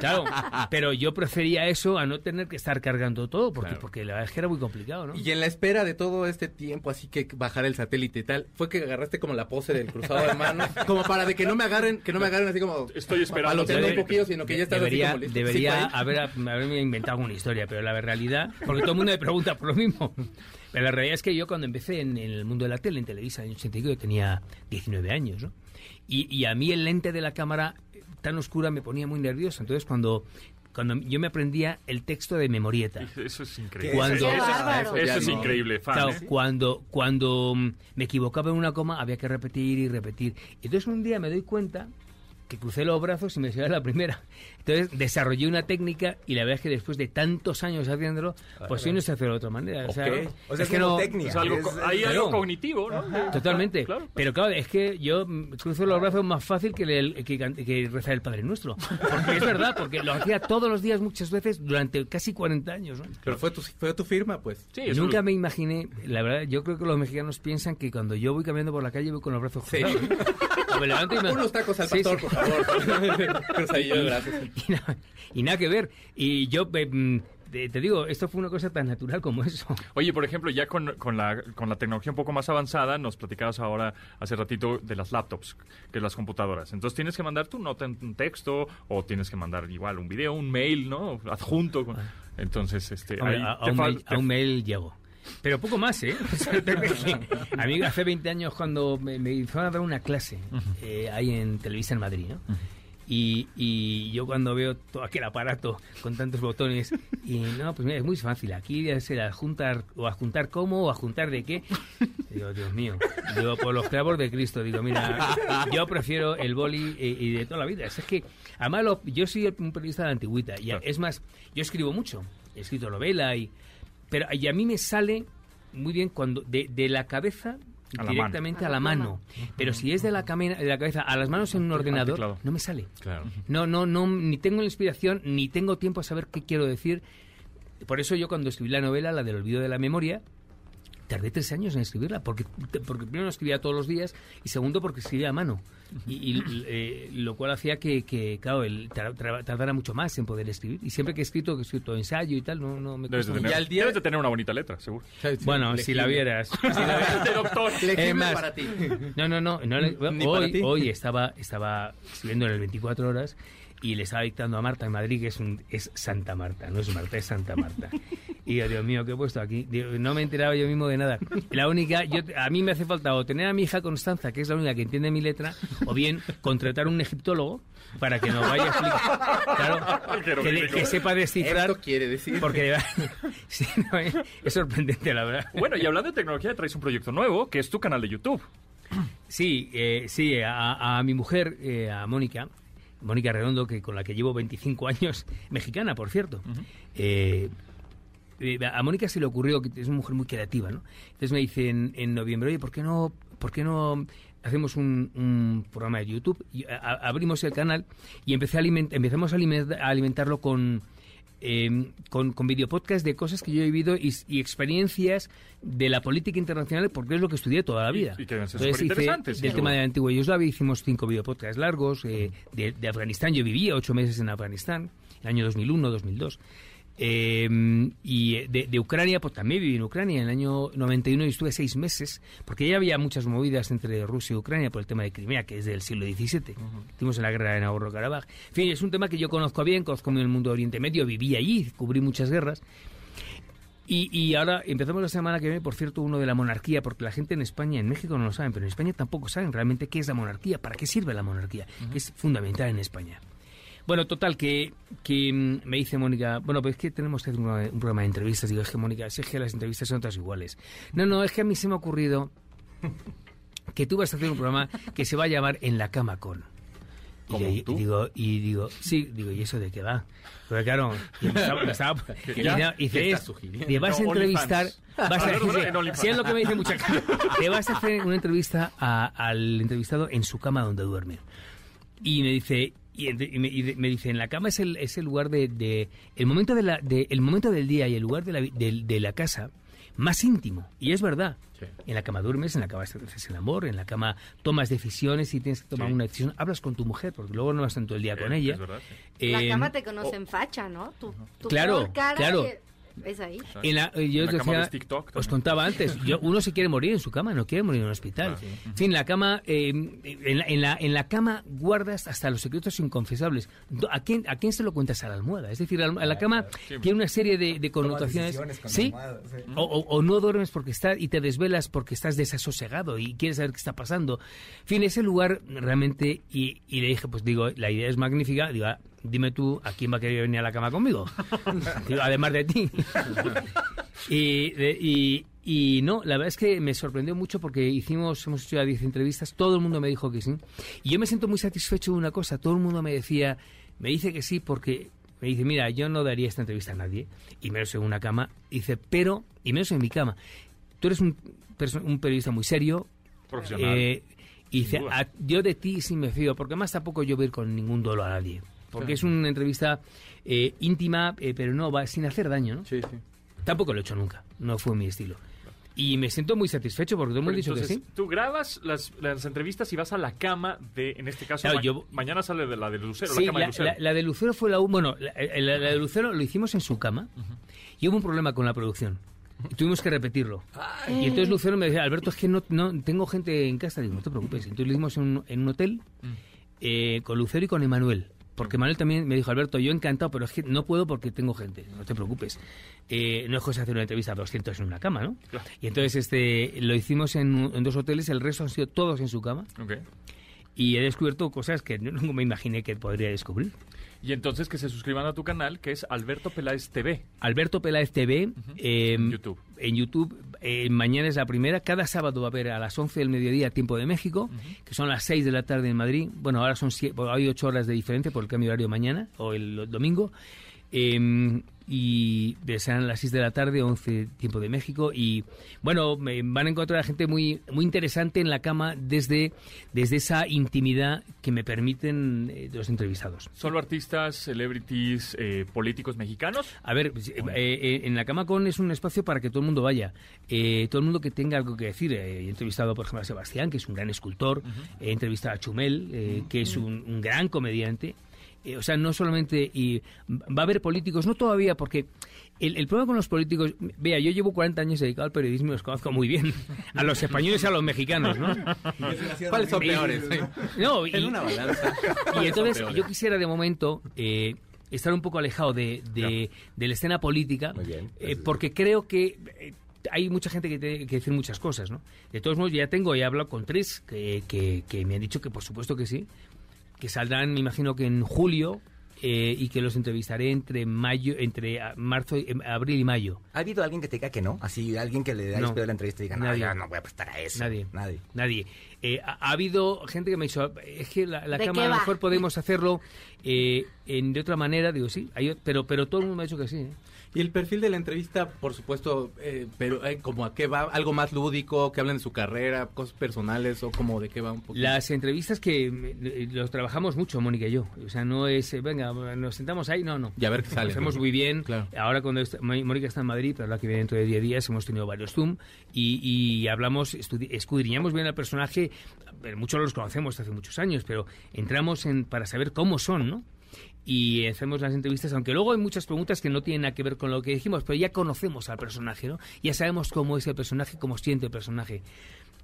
Claro, pero yo prefería eso a no tener que estar cargando todo, porque, porque la verdad es que era muy complicado, ¿no? Y en la espera de todo este tiempo, así que bajar el satélite y tal, fue que agarraste como la pose del cruzado de manos, <laughs> como para de que no me agarren, que no me agarren así como Estoy esperando. paloteando un Sí. poquillo, sino que ya estás debería, así como listo. debería Sí, haber, haberme inventado una historia, pero la realidad, porque todo el mundo me pregunta por lo mismo. Pero la realidad es que yo cuando empecé en, en el mundo de la tele, en Televisa, en el 85, yo tenía 19 años, ¿no? Y, y a mí el lente de la cámara eh, tan oscura me ponía muy nervioso. Entonces cuando, cuando yo me aprendía el texto de memorieta, Eso es increíble. Cuando- Eso, es increíble, fan. Claro, ¿eh? cuando, cuando mm, me equivocaba en una coma había que repetir y repetir. Entonces un día me doy cuenta que crucé los brazos y me salió la primera. Entonces desarrollé una técnica y la verdad es que después de tantos años haciéndolo, pues hoy no se hace de otra manera. O sea, o sea es que no... técnica. Es algo, Es- hay claro. algo cognitivo, ¿no? Totalmente. Claro. Pero claro, es que yo cruzo los brazos más fácil que, el- que, que rezar el Padre Nuestro. Porque es verdad, porque lo hacía todos los días muchas veces durante casi 40 años. ¿no? Pero fue tu, fue tu firma, pues. Sí, Nunca lo- me imaginé, la verdad, yo creo que los mexicanos piensan que cuando yo voy caminando por la calle voy con los brazos Sí. cruzados. <laughs> ¿no? O me levanto y me- Unos tacos al Sí, pastor, sí. Favor. Cruzadillo de brazos. y, nada, y nada que ver. Y yo, eh, mm, te, digo, esto fue una cosa tan natural como eso. Oye, por ejemplo, ya con, con la, con la tecnología un poco más avanzada, nos platicabas ahora hace ratito de las laptops, que las computadoras. Entonces tienes que mandar tu nota en un texto o tienes que mandar igual un video, un mail, ¿no? Adjunto. con- Entonces, este... Hombre, ahí a, un mail, te- a un mail llego. Pero poco más, ¿eh? <laughs> a mí hace 20 años cuando me, me fueron a dar una clase eh, ahí en Televisa en Madrid, ¿no? Y, y yo cuando veo todo aquel aparato con tantos botones, y no, pues mira, es muy fácil. Aquí es el adjuntar, o adjuntar cómo, o adjuntar de qué. Digo, Dios mío. Digo, por los clavos de Cristo. Digo, mira, yo prefiero el boli y, y de toda la vida. Es que, además, yo soy un periodista de la antigüita. Y es más, yo escribo mucho. He escrito novela y... Pero y a mí me sale muy bien cuando de, de la cabeza A directamente a la mano. Pero si es de la, de la cabeza a las manos en un ordenador, no me sale. Claro. No, no, no, ni tengo la inspiración, ni tengo tiempo a saber qué quiero decir. Por eso yo cuando escribí la novela, la del olvido de la memoria, tardé tres años en escribirla, porque, porque primero no escribía todos los días y segundo porque escribía a mano. Y, y, eh, lo cual hacía que, que, claro, el, tardara mucho más en poder escribir. Y siempre que he escrito, que he escrito ensayo y tal, no, no me Debes de, cuesta tener, Y al día- debes de tener una bonita letra, seguro. Bueno, si la vieras. <laughs> Si la vieras. De doctor. <laughs> Legible Es más, para ti. No, no, no. hoy, hoy estaba, estaba escribiendo en el 24 horas y le estaba dictando a Marta en Madrid que es, un, es Santa Marta, no es Marta, es Santa Marta. <laughs> Y yo, Dios mío, ¿qué he puesto aquí? Digo, no me he enterado yo mismo de nada. La única, yo, a mí me hace falta o tener a mi hija Constanza, que es la única que entiende mi letra, o bien contratar un egiptólogo para que nos vaya a explicar. Claro, que, le- que sepa descifrar. Esto quiere decir. Porque <laughs> sí, no, es, es sorprendente, la verdad. Bueno, y hablando de tecnología, traes un proyecto nuevo, que es tu canal de YouTube. Sí, eh, sí, a, a mi mujer, eh, a Mónica, Mónica Redondo, que con la que llevo 25 <laughs> años, mexicana, por cierto. eh, eh, a Mónica se le ocurrió, que es una mujer muy creativa, ¿no? Entonces me dice en, en noviembre, oye, ¿por qué no, por qué no hacemos un, un programa de YouTube? Y a- a- abrimos el canal y empecé a aliment- empezamos a, aliment- a alimentarlo con, eh, con, con videopodcast de cosas que yo he vivido y, y experiencias de la política internacional, porque es lo que estudié toda la vida. y que deben ser Entonces hice superinteresantes, Del tema de la antigua Yugoslavia hicimos cinco videopodcasts largos. eh, de, de Afganistán, yo vivía ocho meses en Afganistán, el año 2001, 2002. Eh, y de, de Ucrania, pues también viví en Ucrania en el año 91 y estuve seis meses, porque ya había muchas movidas entre Rusia y Ucrania por el tema de Crimea, que es del siglo XVII. Estuvimos en la guerra de Nagorno-Karabaj. En fin, es un tema que yo conozco bien, conozco bien el mundo de Oriente Medio, viví allí, cubrí muchas guerras. Y, y ahora empezamos la semana que viene, por cierto, uno de la monarquía, porque la gente en España, en México no lo saben, pero en España tampoco saben realmente qué es la monarquía, para qué sirve la monarquía, que es fundamental en España. Bueno, total, que, que mm, me dice Mónica, bueno, pues es que tenemos que hacer un programa, un programa de entrevistas. Digo, es que Mónica, si es que las entrevistas son todas iguales. No, no, es que a mí se me ha ocurrido <laughs> que tú vas a hacer un programa que se va a llamar En la cama con. Y, ¿Como le- y digo, y digo, sí, digo, ¿y eso de qué va? Porque claro, y me estaba, me estaba- <laughs> y no, te vas a entrevistar, vas a, <laughs> A ver, si es lo que me dice mucha gente, te vas a hacer una entrevista a- al entrevistado en su cama donde duerme. Y me dice, y, me, y me dice, en la cama es el, es el lugar de, de- el momento de la, de- el momento del día y el lugar de la, vi- del- de la casa más íntimo. Y es verdad. Sí. En la cama duermes, en la cama haces el amor, en la cama tomas decisiones y tienes que tomar Sí. una decisión. Hablas con tu mujer, porque luego no vas todo el día con Eh, ella. es verdad, sí. La Eh, cama te conoce en facha, ¿no? Tu, tu Claro, cara claro. y- es ahí. En la, yo En os la cama decía- ves TikTok os contaba antes, yo, <laughs> uno se quiere morir en su cama, no quiere morir en un hospital. Claro. En fin, la cama, eh, en, la, en, la, en la cama guardas hasta los secretos inconfesables. ¿A quién, ¿A quién se lo cuentas a la almohada? Es decir, a la, a la cama Sí. tiene una serie de, de connotaciones. ¿Sí? O, o- o no duermes porque estás y te desvelas porque estás desasosegado y quieres saber qué está pasando. En fin, ese lugar realmente, y, y le dije, pues digo, la idea es magnífica, digo, ah, dime tú a quién va a querer venir a la cama conmigo, <laughs> además de ti. y, de- y, y no, la verdad es que me sorprendió mucho porque hicimos, hemos hecho ya 10 entrevistas, todo el mundo me dijo que sí. Y yo me siento muy satisfecho de una cosa, todo el mundo me decía, me dice que sí porque me dice, mira, yo no daría esta entrevista a nadie, y menos en una cama, dice, pero, y menos en mi cama, tú eres un, un periodista muy serio, Profesional. eh, y dice. "A- yo de ti sí me fío, porque más tampoco yo voy a ir con ningún dolo a nadie. Porque es una entrevista eh, íntima, eh, pero no, va sin hacer daño, ¿no? Sí, sí. Tampoco lo he hecho nunca, no fue mi estilo. Y me siento muy satisfecho porque todo el mundo ha dicho que sí. tú grabas las, las entrevistas y vas a la cama de, en este caso, Claro, ma- yo- mañana sale de la de Lucero, Sí, la cama de la, Lucero. la- la de Lucero fue la... Bueno, la, la- la de Lucero lo hicimos en su cama y hubo un problema con la producción. Y tuvimos que repetirlo. Y entonces Lucero me decía, Alberto, es que no, no tengo gente en casa. Digo, no te preocupes. Entonces lo hicimos en un, en un hotel eh, con Lucero y con Emanuel. Porque Manuel también me dijo, Alberto, yo encantado, pero es que no puedo porque tengo gente. No te preocupes. Eh, no es cosa de hacer una entrevista a 200 en una cama, ¿no? Claro. Y entonces este lo hicimos en, en dos hoteles, el resto han sido todos en su cama. Ok. Y he descubierto cosas que no- nunca me imaginé que podría descubrir. Y entonces que se suscriban a tu canal, que es Alberto Peláez TV. Alberto Peláez TV eh, En YouTube. En YouTube, eh, mañana es la primera. Cada sábado va a haber a las 11 del mediodía, tiempo de México, que son las 6 de la tarde en Madrid. Bueno, ahora son sie- bueno, hay 8 horas de diferencia por el cambio de horario mañana o el domingo. Eh, y serán las 6 de la tarde, 11 tiempo de México. Y bueno, me- van a encontrar a gente muy, muy interesante en la cama desde, desde esa intimidad que me permiten eh, los entrevistados. ¿Solo artistas, celebrities, eh, políticos mexicanos? A ver, pues, eh, eh, en la Cama Con es un espacio para que todo el mundo vaya. Eh, todo el mundo que tenga algo que decir. Eh, he entrevistado, por ejemplo, a Sebastián, que es un gran escultor. He entrevistado a Chumel, eh, que es un, un gran comediante. Eh, o sea, no solamente... Y va a haber políticos, no todavía, porque... El, el problema con los políticos, vea, yo llevo 40 años dedicado al periodismo y los conozco muy bien. A los españoles y a los mexicanos, ¿no? ¿Cuáles son Y- peores? <laughs> No, y, En una balanza. y entonces yo quisiera de momento eh, estar un poco alejado de, de, de la escena política, Muy bien, eh, porque creo que eh, hay mucha gente que tiene que decir muchas cosas, ¿no? De todos modos, ya tengo, ya he hablado con tres que, que, que me han dicho que por supuesto que sí, que saldrán, me imagino que en julio, eh, y que los entrevistaré entre mayo, entre ah, marzo, y- em, abril y mayo. ¿Ha habido alguien que te diga que no? Así, alguien que le haya No. la entrevista y diga, no, yo no voy a prestar a eso. Nadie. Nadie. Nadie. Eh, ha, ha habido gente que me ha dicho, es que la, la ¿De cama qué a lo mejor podemos hacerlo eh, en, de otra manera. Digo, sí, hay- pero, pero todo el mundo me ha dicho que sí. Y el perfil de la entrevista, por supuesto, eh, pero eh, como a qué va, algo más lúdico, que hablen de su carrera, cosas personales o como de qué va un poco. Las entrevistas que eh, los trabajamos mucho, Mónica y yo. O sea, no es, venga, nos sentamos ahí, no, no. Y a ver qué sale. Lo hacemos muy bien. Claro. Ahora cuando está- Mónica está en Madrid, pero la que viene dentro de 10 días hemos tenido varios Zoom y, y hablamos, escudriñamos bien al personaje. Muchos los conocemos hace muchos años, pero entramos en para saber cómo son, ¿no? Y hacemos las entrevistas, aunque luego hay muchas preguntas que no tienen nada que ver con lo que dijimos, pero ya conocemos al personaje, ¿no? Ya sabemos cómo es el personaje, cómo siente el personaje.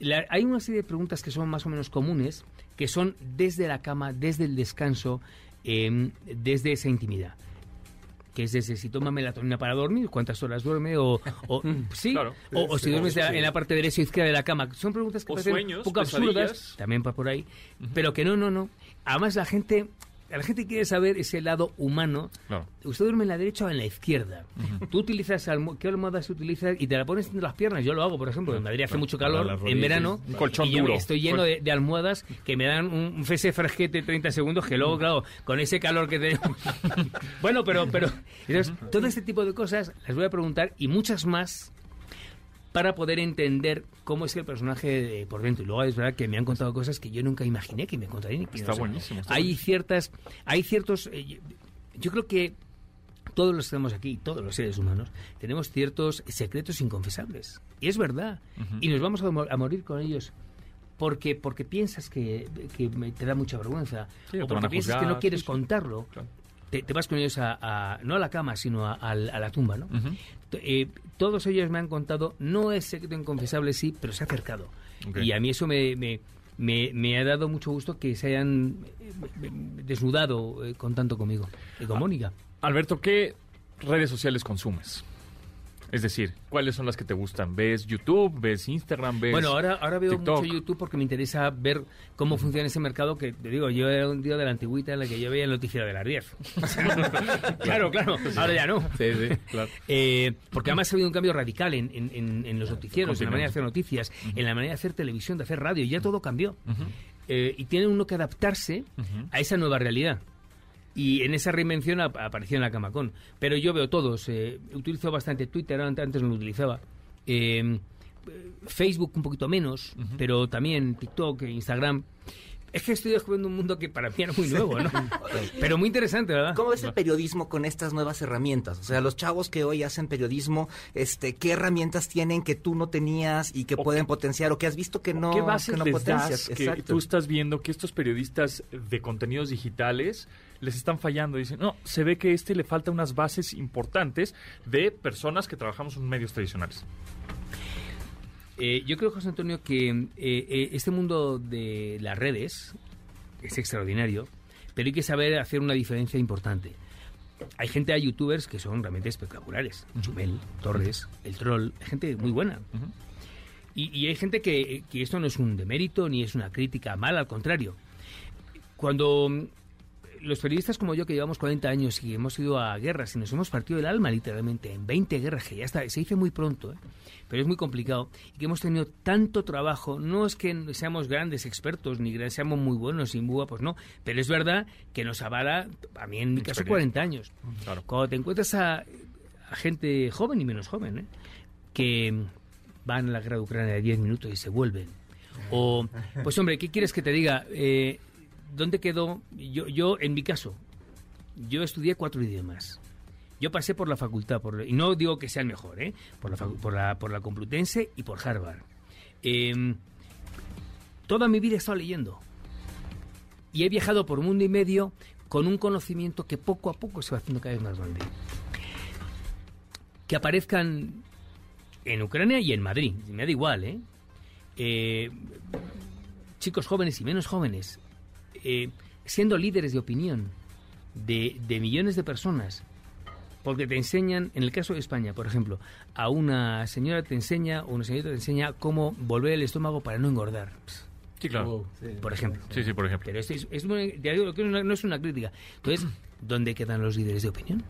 La- hay una serie de preguntas que son más o menos comunes, que son desde la cama, desde el descanso, em, desde esa intimidad que es desde si toma melatonina para dormir, cuántas horas duerme, o, o- <laughs> sí, Claro. o, o si duermes Sí. en la parte derecha o izquierda de la cama. Son preguntas que O parecen sueños, un poco absurdas, también por ahí, pero que no, no, no. Además la gente, la gente quiere saber ese lado humano. Claro. ¿Usted duerme en la derecha o en la izquierda? Tú utilizas, almo- ¿qué almohadas utilizas? Y te la pones entre las piernas. Yo lo hago, por ejemplo. En Madrid hace mucho calor, en verano. Un colchón y duro. estoy lleno de, de almohadas que me dan un, un fese fresquete 30 segundos que luego, claro, con ese calor que tenemos... <laughs> bueno, pero... pero entonces, todo este tipo de cosas las voy a preguntar y muchas más para poder entender cómo es el personaje de- por dentro. Y luego es verdad que me han contado cosas que yo nunca imaginé que me contarían. que Está no buenísimo, está hay buenísimo. ciertas, hay ciertos, eh, yo- yo creo que todos los que estamos aquí, todos los seres humanos, tenemos ciertos secretos inconfesables. Y es verdad. Y nos vamos a, mo- a morir con ellos. Porque, porque piensas que, que me- te da mucha vergüenza. Sí, o porque piensas que no quieres sí, sí. contarlo. Claro. Te, te vas con ellos a, a- no a la cama, sino a, a la- tumba, ¿no? Eh, todos ellos me han contado, no es secreto inconfesable, sí, pero se ha acercado. Y a mí eso me, me, me- me ha dado mucho gusto que se hayan eh, desnudado eh, con tanto conmigo y Ah. con Mónica. Alberto, ¿qué redes sociales consumes? Es decir, ¿cuáles son las que te gustan? ¿Ves YouTube? ¿Ves Instagram? ¿Ves Bueno, ahora, ahora veo TikTok? mucho YouTube porque me interesa ver cómo funciona ese mercado que, te digo, yo era un tío de la antigüita en la que yo veía el noticiero de las <laughs> 10. claro, claro, ahora ya no. Sí, sí, claro. Eh, porque además ha habido un cambio radical en, en- en- en los noticieros, en la manera de hacer noticias, en la manera de hacer televisión, de hacer radio, ya todo cambió. Eh, y tiene uno que adaptarse a esa nueva realidad. Y en esa reinvención ap- apareció en la Camacón. Pero yo veo todos. eh, utilizo bastante Twitter, ant- antes no lo utilizaba. Eh, Facebook un poquito menos, pero también TikTok, e Instagram. Es que estoy descubriendo un mundo que para mí era muy nuevo, ¿no? <laughs> Pero muy interesante, ¿verdad? ¿Cómo ves el periodismo con estas nuevas herramientas? O sea, los chavos que hoy hacen periodismo, este, ¿qué herramientas tienen que tú no tenías y que O pueden potenciar o que has visto que no, ¿Qué bases que no les potencias? das que tú estás viendo que estos periodistas de contenidos digitales les están fallando? Dicen, no, se ve que a este le falta unas bases importantes de personas que trabajamos en medios tradicionales. Eh, yo creo, José Antonio, que eh, eh, este mundo de las redes es extraordinario, pero hay que saber hacer una diferencia importante. Hay gente, hay youtubers que son realmente espectaculares. Chumel, Torres, El Troll, gente muy buena. y, y hay gente que, que esto no es un demérito ni es una crítica mala, al contrario. Cuando los periodistas como yo que llevamos 40 años y hemos ido a guerras y nos hemos partido el alma literalmente en 20 guerras que ya está, se dice muy pronto, ¿eh? pero es muy complicado y que hemos tenido tanto trabajo, no es que seamos grandes expertos ni que seamos muy buenos y muy guapos, no, pero es verdad que nos avala, a mí en mi caso, Experiencia. 40 años. Claro. Cuando te encuentras a, a gente joven y menos joven, ¿eh? que van a la guerra de Ucrania de 10 minutos y se vuelven. O, pues hombre, ¿qué quieres que te diga? Eh, ¿Dónde quedó? Yo, yo, en mi caso, yo estudié cuatro idiomas. Yo pasé por la facultad, por, y no digo que sea el mejor, ¿eh? por, la, por, la, por la Complutense y por Harvard. Eh, toda mi vida he estado leyendo. Y he viajado por mundo y medio con un conocimiento que poco a poco se va haciendo cada vez más grande. Que aparezcan en Ucrania y en Madrid, me da igual, ¿eh? Eh, chicos jóvenes y menos jóvenes, eh, siendo líderes de opinión de, de millones de personas, porque te enseñan, en el caso de España, por ejemplo, a una señora te enseña, o una señorita te enseña cómo volver el estómago para no engordar, Sí, claro. por ejemplo. Sí, sí, por ejemplo. Pero esto es, es una- no es una crítica. Entonces, <clears throat> ¿dónde quedan los líderes de opinión?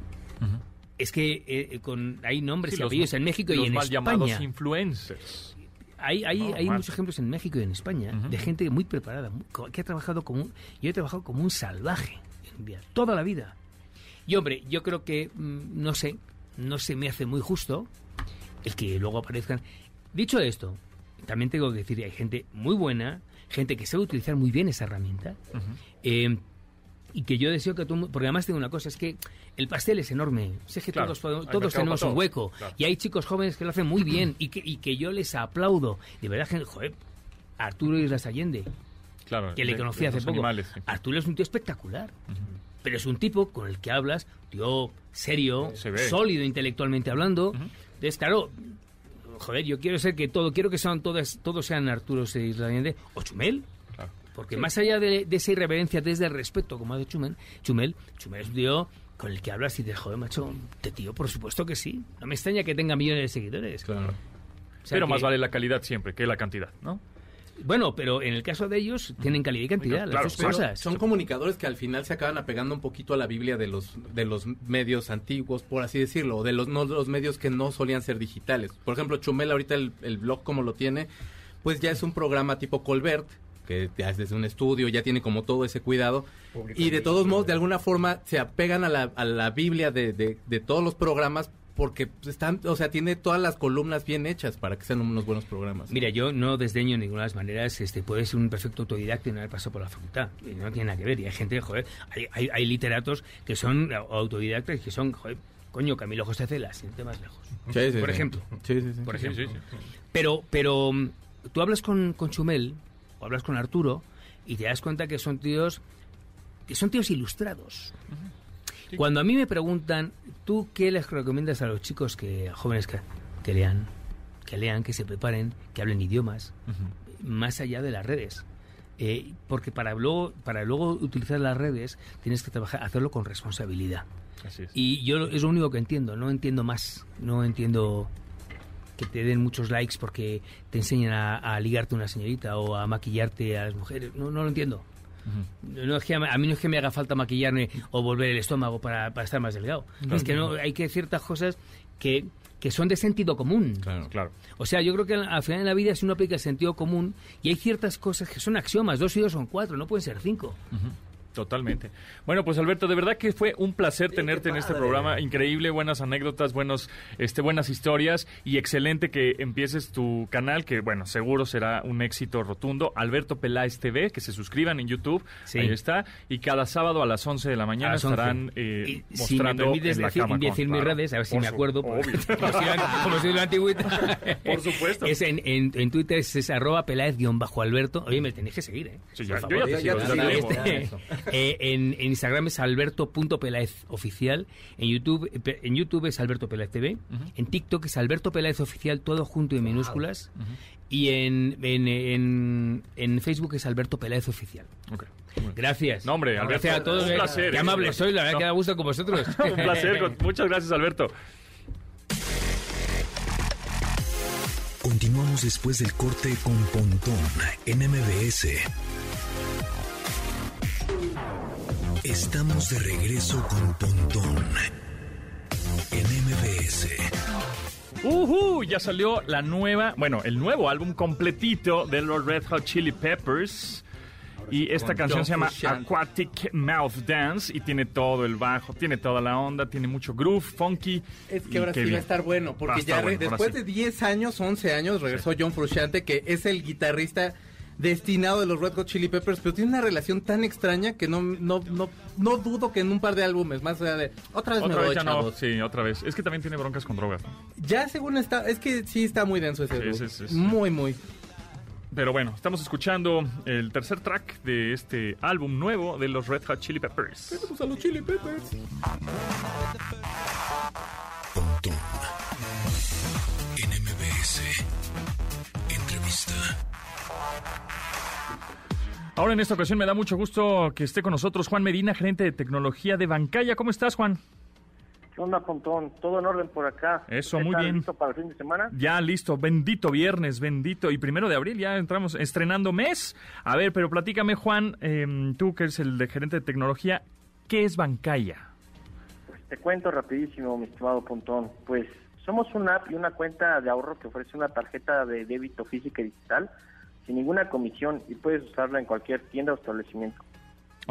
Es que eh, con, hay nombres Sí, y los- apellidos en México y los en mal España. llamados influencers. Hay, hay, No, hay muchos ejemplos en México y en España de gente muy preparada, muy- que ha trabajado como un, yo he trabajado como un salvaje en toda la vida. Y hombre, yo creo que, mm, no sé, no se me hace muy justo el que luego aparezcan. Dicho esto, también tengo que decir que hay gente muy buena, gente que sabe utilizar muy bien esa herramienta. eh, y que yo deseo que todo porque además tengo una cosa, es que el pastel es enorme, sé que Claro, todos, todos tenemos un hueco, claro. y hay chicos jóvenes que lo hacen muy bien, y que, y que yo les aplaudo, de verdad, gente, joder, Arturo Islas Allende, Claro. que le conocí de hace poco, animales, sí. Arturo es un tío espectacular, pero es un tipo con el que hablas, tío serio, Se sólido intelectualmente hablando, entonces claro, joder, yo quiero ser que todo, quiero que sean todas, todos sean Arturo Islas Allende, o Chumel, Porque más allá de, de esa irreverencia, desde el respeto, como ha dicho Chumel, Chumel, Chumel es un tío con el que hablas y dices, joder, macho, te tío, por supuesto que sí. No me extraña que tenga millones de seguidores. Claro. O sea Pero que- más vale la calidad siempre que la cantidad, ¿no? Bueno, pero en el caso de ellos, tienen calidad y cantidad, Claro, las dos cosas. Son comunicadores que al final se acaban apegando un poquito a la Biblia de los de los medios antiguos, por así decirlo, o de los no de los medios que no solían ser digitales. Por ejemplo, Chumel ahorita el, el blog como lo tiene, pues ya es un programa tipo Colbert que ya es desde un estudio, ya tiene como todo ese cuidado. Y de todos modos, de alguna forma, se apegan a la, a la Biblia de, de, de todos los programas porque pues, están, o sea, tiene todas las columnas bien hechas para que sean unos buenos programas. Mira, yo no desdeño de ninguna de las maneras, este, puede ser un perfecto autodidacta y no haber pasado por la facultad. Y no tiene nada que ver. Y hay gente, joder, hay, hay, hay literatos que son autodidactas y que son, joder, coño, Camilo José Cela, sin irte más lejos. Sí, sí, por sí. ejemplo. Sí, sí, sí. Por ejemplo. sí, sí. Pero, pero mm, tú hablas con, con Chumel o hablas con Arturo y te das cuenta que son tíos que son tíos ilustrados. Cuando a mí me preguntan, ¿tú qué les recomiendas a los chicos que a jóvenes que, que lean, que lean, que se preparen, que hablen idiomas, más allá de las redes? Eh, porque para luego, para luego utilizar las redes tienes que trabajar, hacerlo con responsabilidad. Así es. Y yo es lo único que entiendo, no entiendo más, no entiendo que te den muchos likes porque te enseñan a, a ligarte a una señorita o a maquillarte a las mujeres, no, no lo entiendo. No es que a, a mí no es que me haga falta maquillarme o volver el estómago para, para estar más delgado. Es que no hay que ciertas cosas que, que son de sentido común. Claro, claro. O sea, yo creo que al al final de la vida si uno aplica el sentido común y hay ciertas cosas que son axiomas, dos y dos son cuatro, no pueden ser cinco. Totalmente. Bueno, pues Alberto, de verdad que fue un placer tenerte en este programa. Increíble, buenas anécdotas, buenos, este, buenas historias y excelente que empieces tu canal, que bueno, seguro será un éxito rotundo. Alberto Peláez TV, que se suscriban en YouTube. Sí. Ahí está. Y cada sábado a las 11 de la mañana A las 11. estarán eh, Y si me mostrando permites en la decir, cama con- decir mis claro, redes, a ver si por me acuerdo. pues, obvio. <laughs> como la- la antigüita. <laughs> Por supuesto. Es en, en, en Twitter es, es arroba peláez-alberto. Oye, me tenéis que seguir, ¿eh? Sí, Por ya- favor. yo ya ya ya eh, en, en Instagram es alberto.peláez oficial. En YouTube, en YouTube es Alberto Peláez TV. En TikTok es Alberto Peláez oficial, todo junto en minúsculas. Y en, en, en, en Facebook es Alberto Peláez oficial. Gracias. No, hombre, Alberto, Gracias a todos. un placer, Qué eh. amable soy, la verdad No. que da gusto con vosotros. <laughs> un placer. Muchas gracias, Alberto. Continuamos después del corte con Pontón en MBS. Estamos de regreso con Pontón en MBS. Ujú, ya salió la nueva, bueno, el nuevo álbum completito de los Red Hot Chili Peppers. Y esta canción se llama. Aquatic Mouth Dance y tiene todo el bajo, tiene toda la onda, tiene mucho groove, funky. Es que ahora sí va a estar bueno, porque estar ya bueno, después sí. de 10 años, 11 años, regresó John Frusciante, que es el guitarrista destinado de los Red Hot Chili Peppers, pero tiene una relación tan extraña que no no no no dudo que en un par de álbumes más allá de otra vez me Otra voy, vez ya no, sí, otra vez. Es que también tiene broncas con drogas. Ya según está, es que sí está muy denso ese Sí, sí, sí. Muy muy. Pero bueno, estamos escuchando el tercer track de este álbum nuevo de los Red Hot Chili Peppers. a los Chili Peppers. Ahora en esta ocasión me da mucho gusto que esté con nosotros Juan Medina, gerente de tecnología de Bancaya. ¿Cómo estás, Juan? ¿Qué onda, Pontón? ¿Todo en orden por acá? Eso, ¿Qué muy bien. ¿Listo para el fin de semana? Ya listo, bendito viernes, bendito. Y primero de abril ya entramos estrenando mes. A ver, pero platícame, Juan, em, tú que eres el de gerente de tecnología, ¿qué es Bancaya? Pues te cuento rapidísimo, mi estimado Pontón. Pues somos una app y una cuenta de ahorro que ofrece una tarjeta de débito física y digital sin ninguna comisión y puedes usarla en cualquier tienda o establecimiento.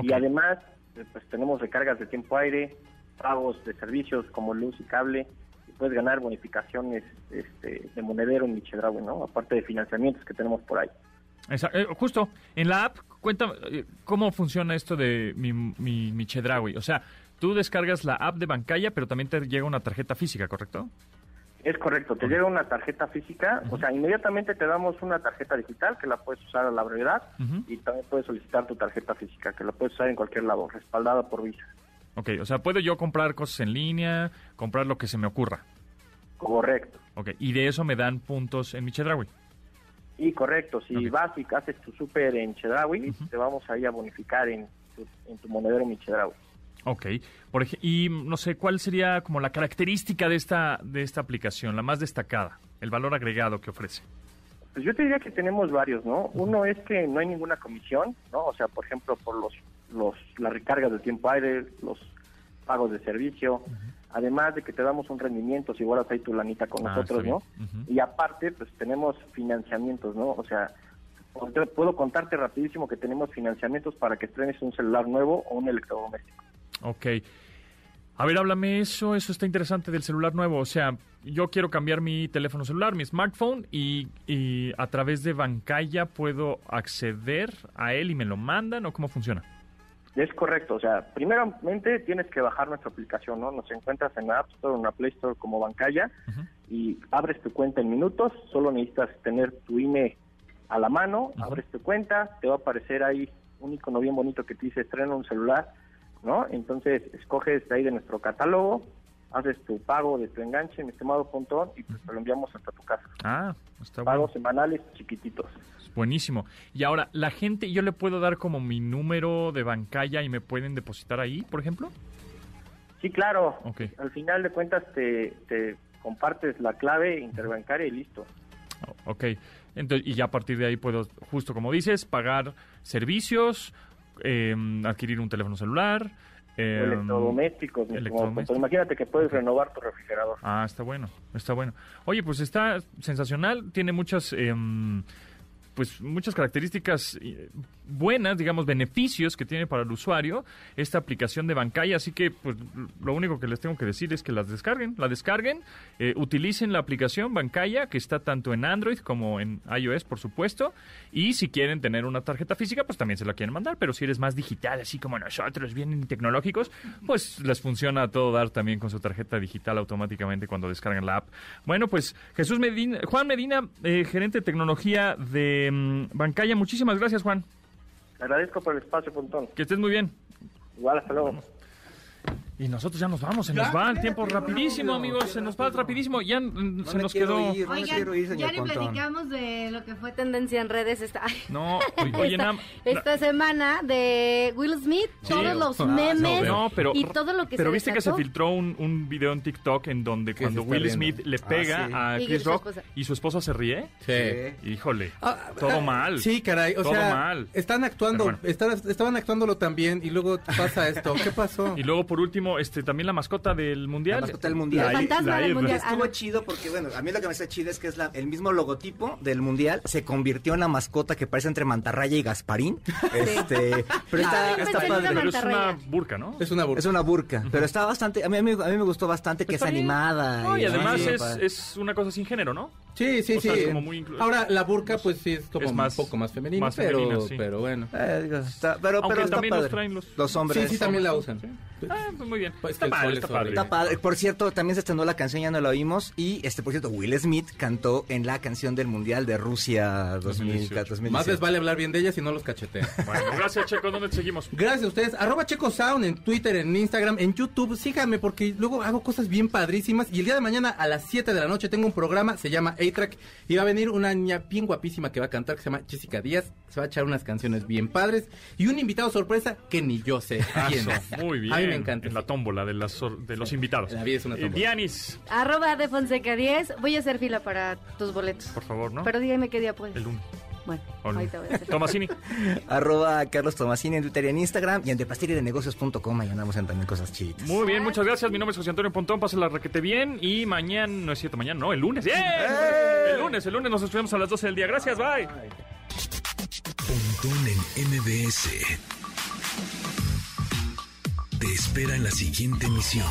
Y además, eh, pues tenemos recargas de tiempo aire, pagos de servicios como luz y cable y puedes ganar bonificaciones este, de monedero en Michedraui, ¿no? Aparte de financiamientos que tenemos por ahí. Esa- eh, justo, en la app, cuéntame, eh, ¿cómo funciona esto de mi, mi? O sea, tú descargas la app de Bancaya, pero también te llega una tarjeta física, ¿correcto? Es correcto, te llega una tarjeta física, o sea, inmediatamente te damos una tarjeta digital que la puedes usar a la brevedad y también puedes solicitar tu tarjeta física que la puedes usar en cualquier lado, respaldada por Visa. Ok, o sea, puedo yo comprar cosas en línea, comprar lo que se me ocurra. Correcto. Ok, y de eso me dan puntos en mi Chedraui. Y correcto, si vas y haces tu súper en Chedraui, te vamos ahí a bonificar en tu, en tu monedero mi Chedraui. Ok, Por y no sé, ¿cuál sería como la característica de esta, de esta aplicación, la más destacada, el valor agregado que ofrece? Pues yo te diría que tenemos varios, ¿no? Uno es que no hay ninguna comisión, ¿no? O sea, por ejemplo, por los, los las recargas de tiempo aire, los pagos de servicio, además de que te damos un rendimiento si guardas ahí tu lanita con Ah, nosotros, ¿no? Y aparte, pues tenemos financiamientos, ¿no? O sea, puedo contarte rapidísimo que tenemos financiamientos para que estrenes un celular nuevo o un electrodoméstico. Ok. A ver, háblame eso, eso está interesante del celular nuevo. O sea, yo quiero cambiar mi teléfono celular, mi smartphone, y, y a través de Bancaya puedo acceder a él y me lo mandan, ¿o cómo funciona? Es correcto, o sea, primeramente tienes que bajar nuestra aplicación, ¿no? Nos encuentras en la App Store en la Play Store como Bancaya y abres tu cuenta en minutos, solo necesitas tener tu INE a la mano, abres tu cuenta, te va a aparecer ahí un icono bien bonito que te dice estrena un celular, ¿no? Entonces escoges de ahí de nuestro catálogo, haces tu pago de tu enganche, mi estimado Pontón, y pues te lo enviamos hasta tu casa. Ah, está bueno. Pagos semanales chiquititos. Buenísimo. Y ahora, la gente, yo le puedo dar como mi número de Bancaya y me pueden depositar ahí, por ejemplo. Sí, claro. Al final de cuentas te, te compartes la clave interbancaria y listo. Oh, Ok. Entonces, y ya a partir de ahí puedo, justo como dices, pagar servicios, eh, adquirir un teléfono celular. eh, electrodomésticos, electrodomésticos. Imagínate que puedes renovar tu refrigerador. Ah, está bueno, está bueno. Oye, pues está sensacional, tiene muchas em, pues muchas características eh, buenas, digamos, beneficios que tiene para el usuario esta aplicación de Bancaya. Así que, pues, lo único que les tengo que decir es que las descarguen, la descarguen, eh, utilicen la aplicación Bancaya, que está tanto en Android como en iOS, por supuesto. Y si quieren tener una tarjeta física, pues también se la quieren mandar. Pero si eres más digital, así como nosotros, bien tecnológicos, pues les funciona todo dar también con su tarjeta digital automáticamente cuando descargan la app. Bueno, pues Jesús Medina, Juan Medina, eh, gerente de tecnología de mm, Bancaya. Muchísimas gracias, Juan. Agradezco por el espacio, Pontón. Que estés muy bien. Igual, hasta luego. Y nosotros ya nos vamos, se nos va el tiempo rapidísimo, amigos, se nos va rapidísimo. Ya se nos quedó. ir. No quiero ir, ya ni platicamos de lo que fue tendencia en redes esta, No, <laughs> oye, esta, esta semana de Will Smith, Sí. todos los Ah, memes No, pero, y todo lo que pero se viste que se filtró un, un video en TikTok en donde cuando Will. Smith le pega sí. a Chris Rock esposa. y su esposa se ríe. Sí. Híjole, Ah, todo ah, mal. Sí, caray. O Todo sea, mal. están actuando, Pero bueno. están- estaban actuándolo también y luego pasa esto. ¿Qué pasó? Y luego por último, este también la mascota del mundial. La mascota del mundial. El fantasma la del mundial. Ah, Estuvo no. chido porque, bueno, a mí lo que me hace chido es que es la- el mismo logotipo del mundial se convirtió en la mascota que parece entre Mantarraya y Gasparín. Este, pero Ah, está, padre. Pero es una burca, ¿no? Es una burla. Es una burca, pero está bastante, a mí, a mí, a mí me gustó bastante que Está es bien. animada. No, y además sí, es, padre. es una cosa sin género, ¿no? Sí, sí, O sea, sí. como muy inclu- Ahora, la burka, pues sí, es como Es más- un poco más femenina, más pero, femenina, sí. pero bueno. Eh, digo, está- pero, Aunque pero está también los traen los- los hombres. Sí, sí, también la usan. Ah, pues muy bien. Pues está padre, está es padre. horrible. Está padre. Por cierto, también se estrenó la canción, ya no la oímos. Y, este, por cierto, Will Smith cantó en la canción del Mundial de Rusia 2018. 2018. Más les vale hablar bien de ella si no los cachetean. <laughs> Bueno, gracias, Checo. ¿Dónde te seguimos? Gracias a ustedes. Arroba Checo Sound en Twitter, en Instagram, en YouTube. Síganme porque luego hago cosas bien padrísimas. Y el día de mañana a las 7 de la noche tengo un programa, se llama A-Track. Y va a venir una niña bien guapísima que va a cantar, que se llama Jessica Díaz. Se va a echar unas canciones bien padres. Y un invitado sorpresa que ni yo sé quién es. muy bien. A mí me encanta. En la tómbola de, las, sor- de los invitados. La vida es una Eh. Dianis, Arroba de Fonseca 10. Voy a hacer fila para tus boletos. por favor, ¿no? Pero dígame qué día puedes. El lunes. Bueno, O el- ahorita voy a hacer. Tomasini. <laughs> Arroba Carlos Tomasini en Twitter y en Instagram. Y en depastiridenegocios.com. Ahí andamos en también cosas chidas. Muy bien, muchas gracias. Mi nombre es José Antonio Pontón. Pásenla requete bien. Y mañana, no es cierto, mañana no, el lunes. ¡Bien! El lunes, el lunes nos escuchamos a las 12 del día. Gracias, bye. Pontón en MBS. Te espera en la siguiente emisión.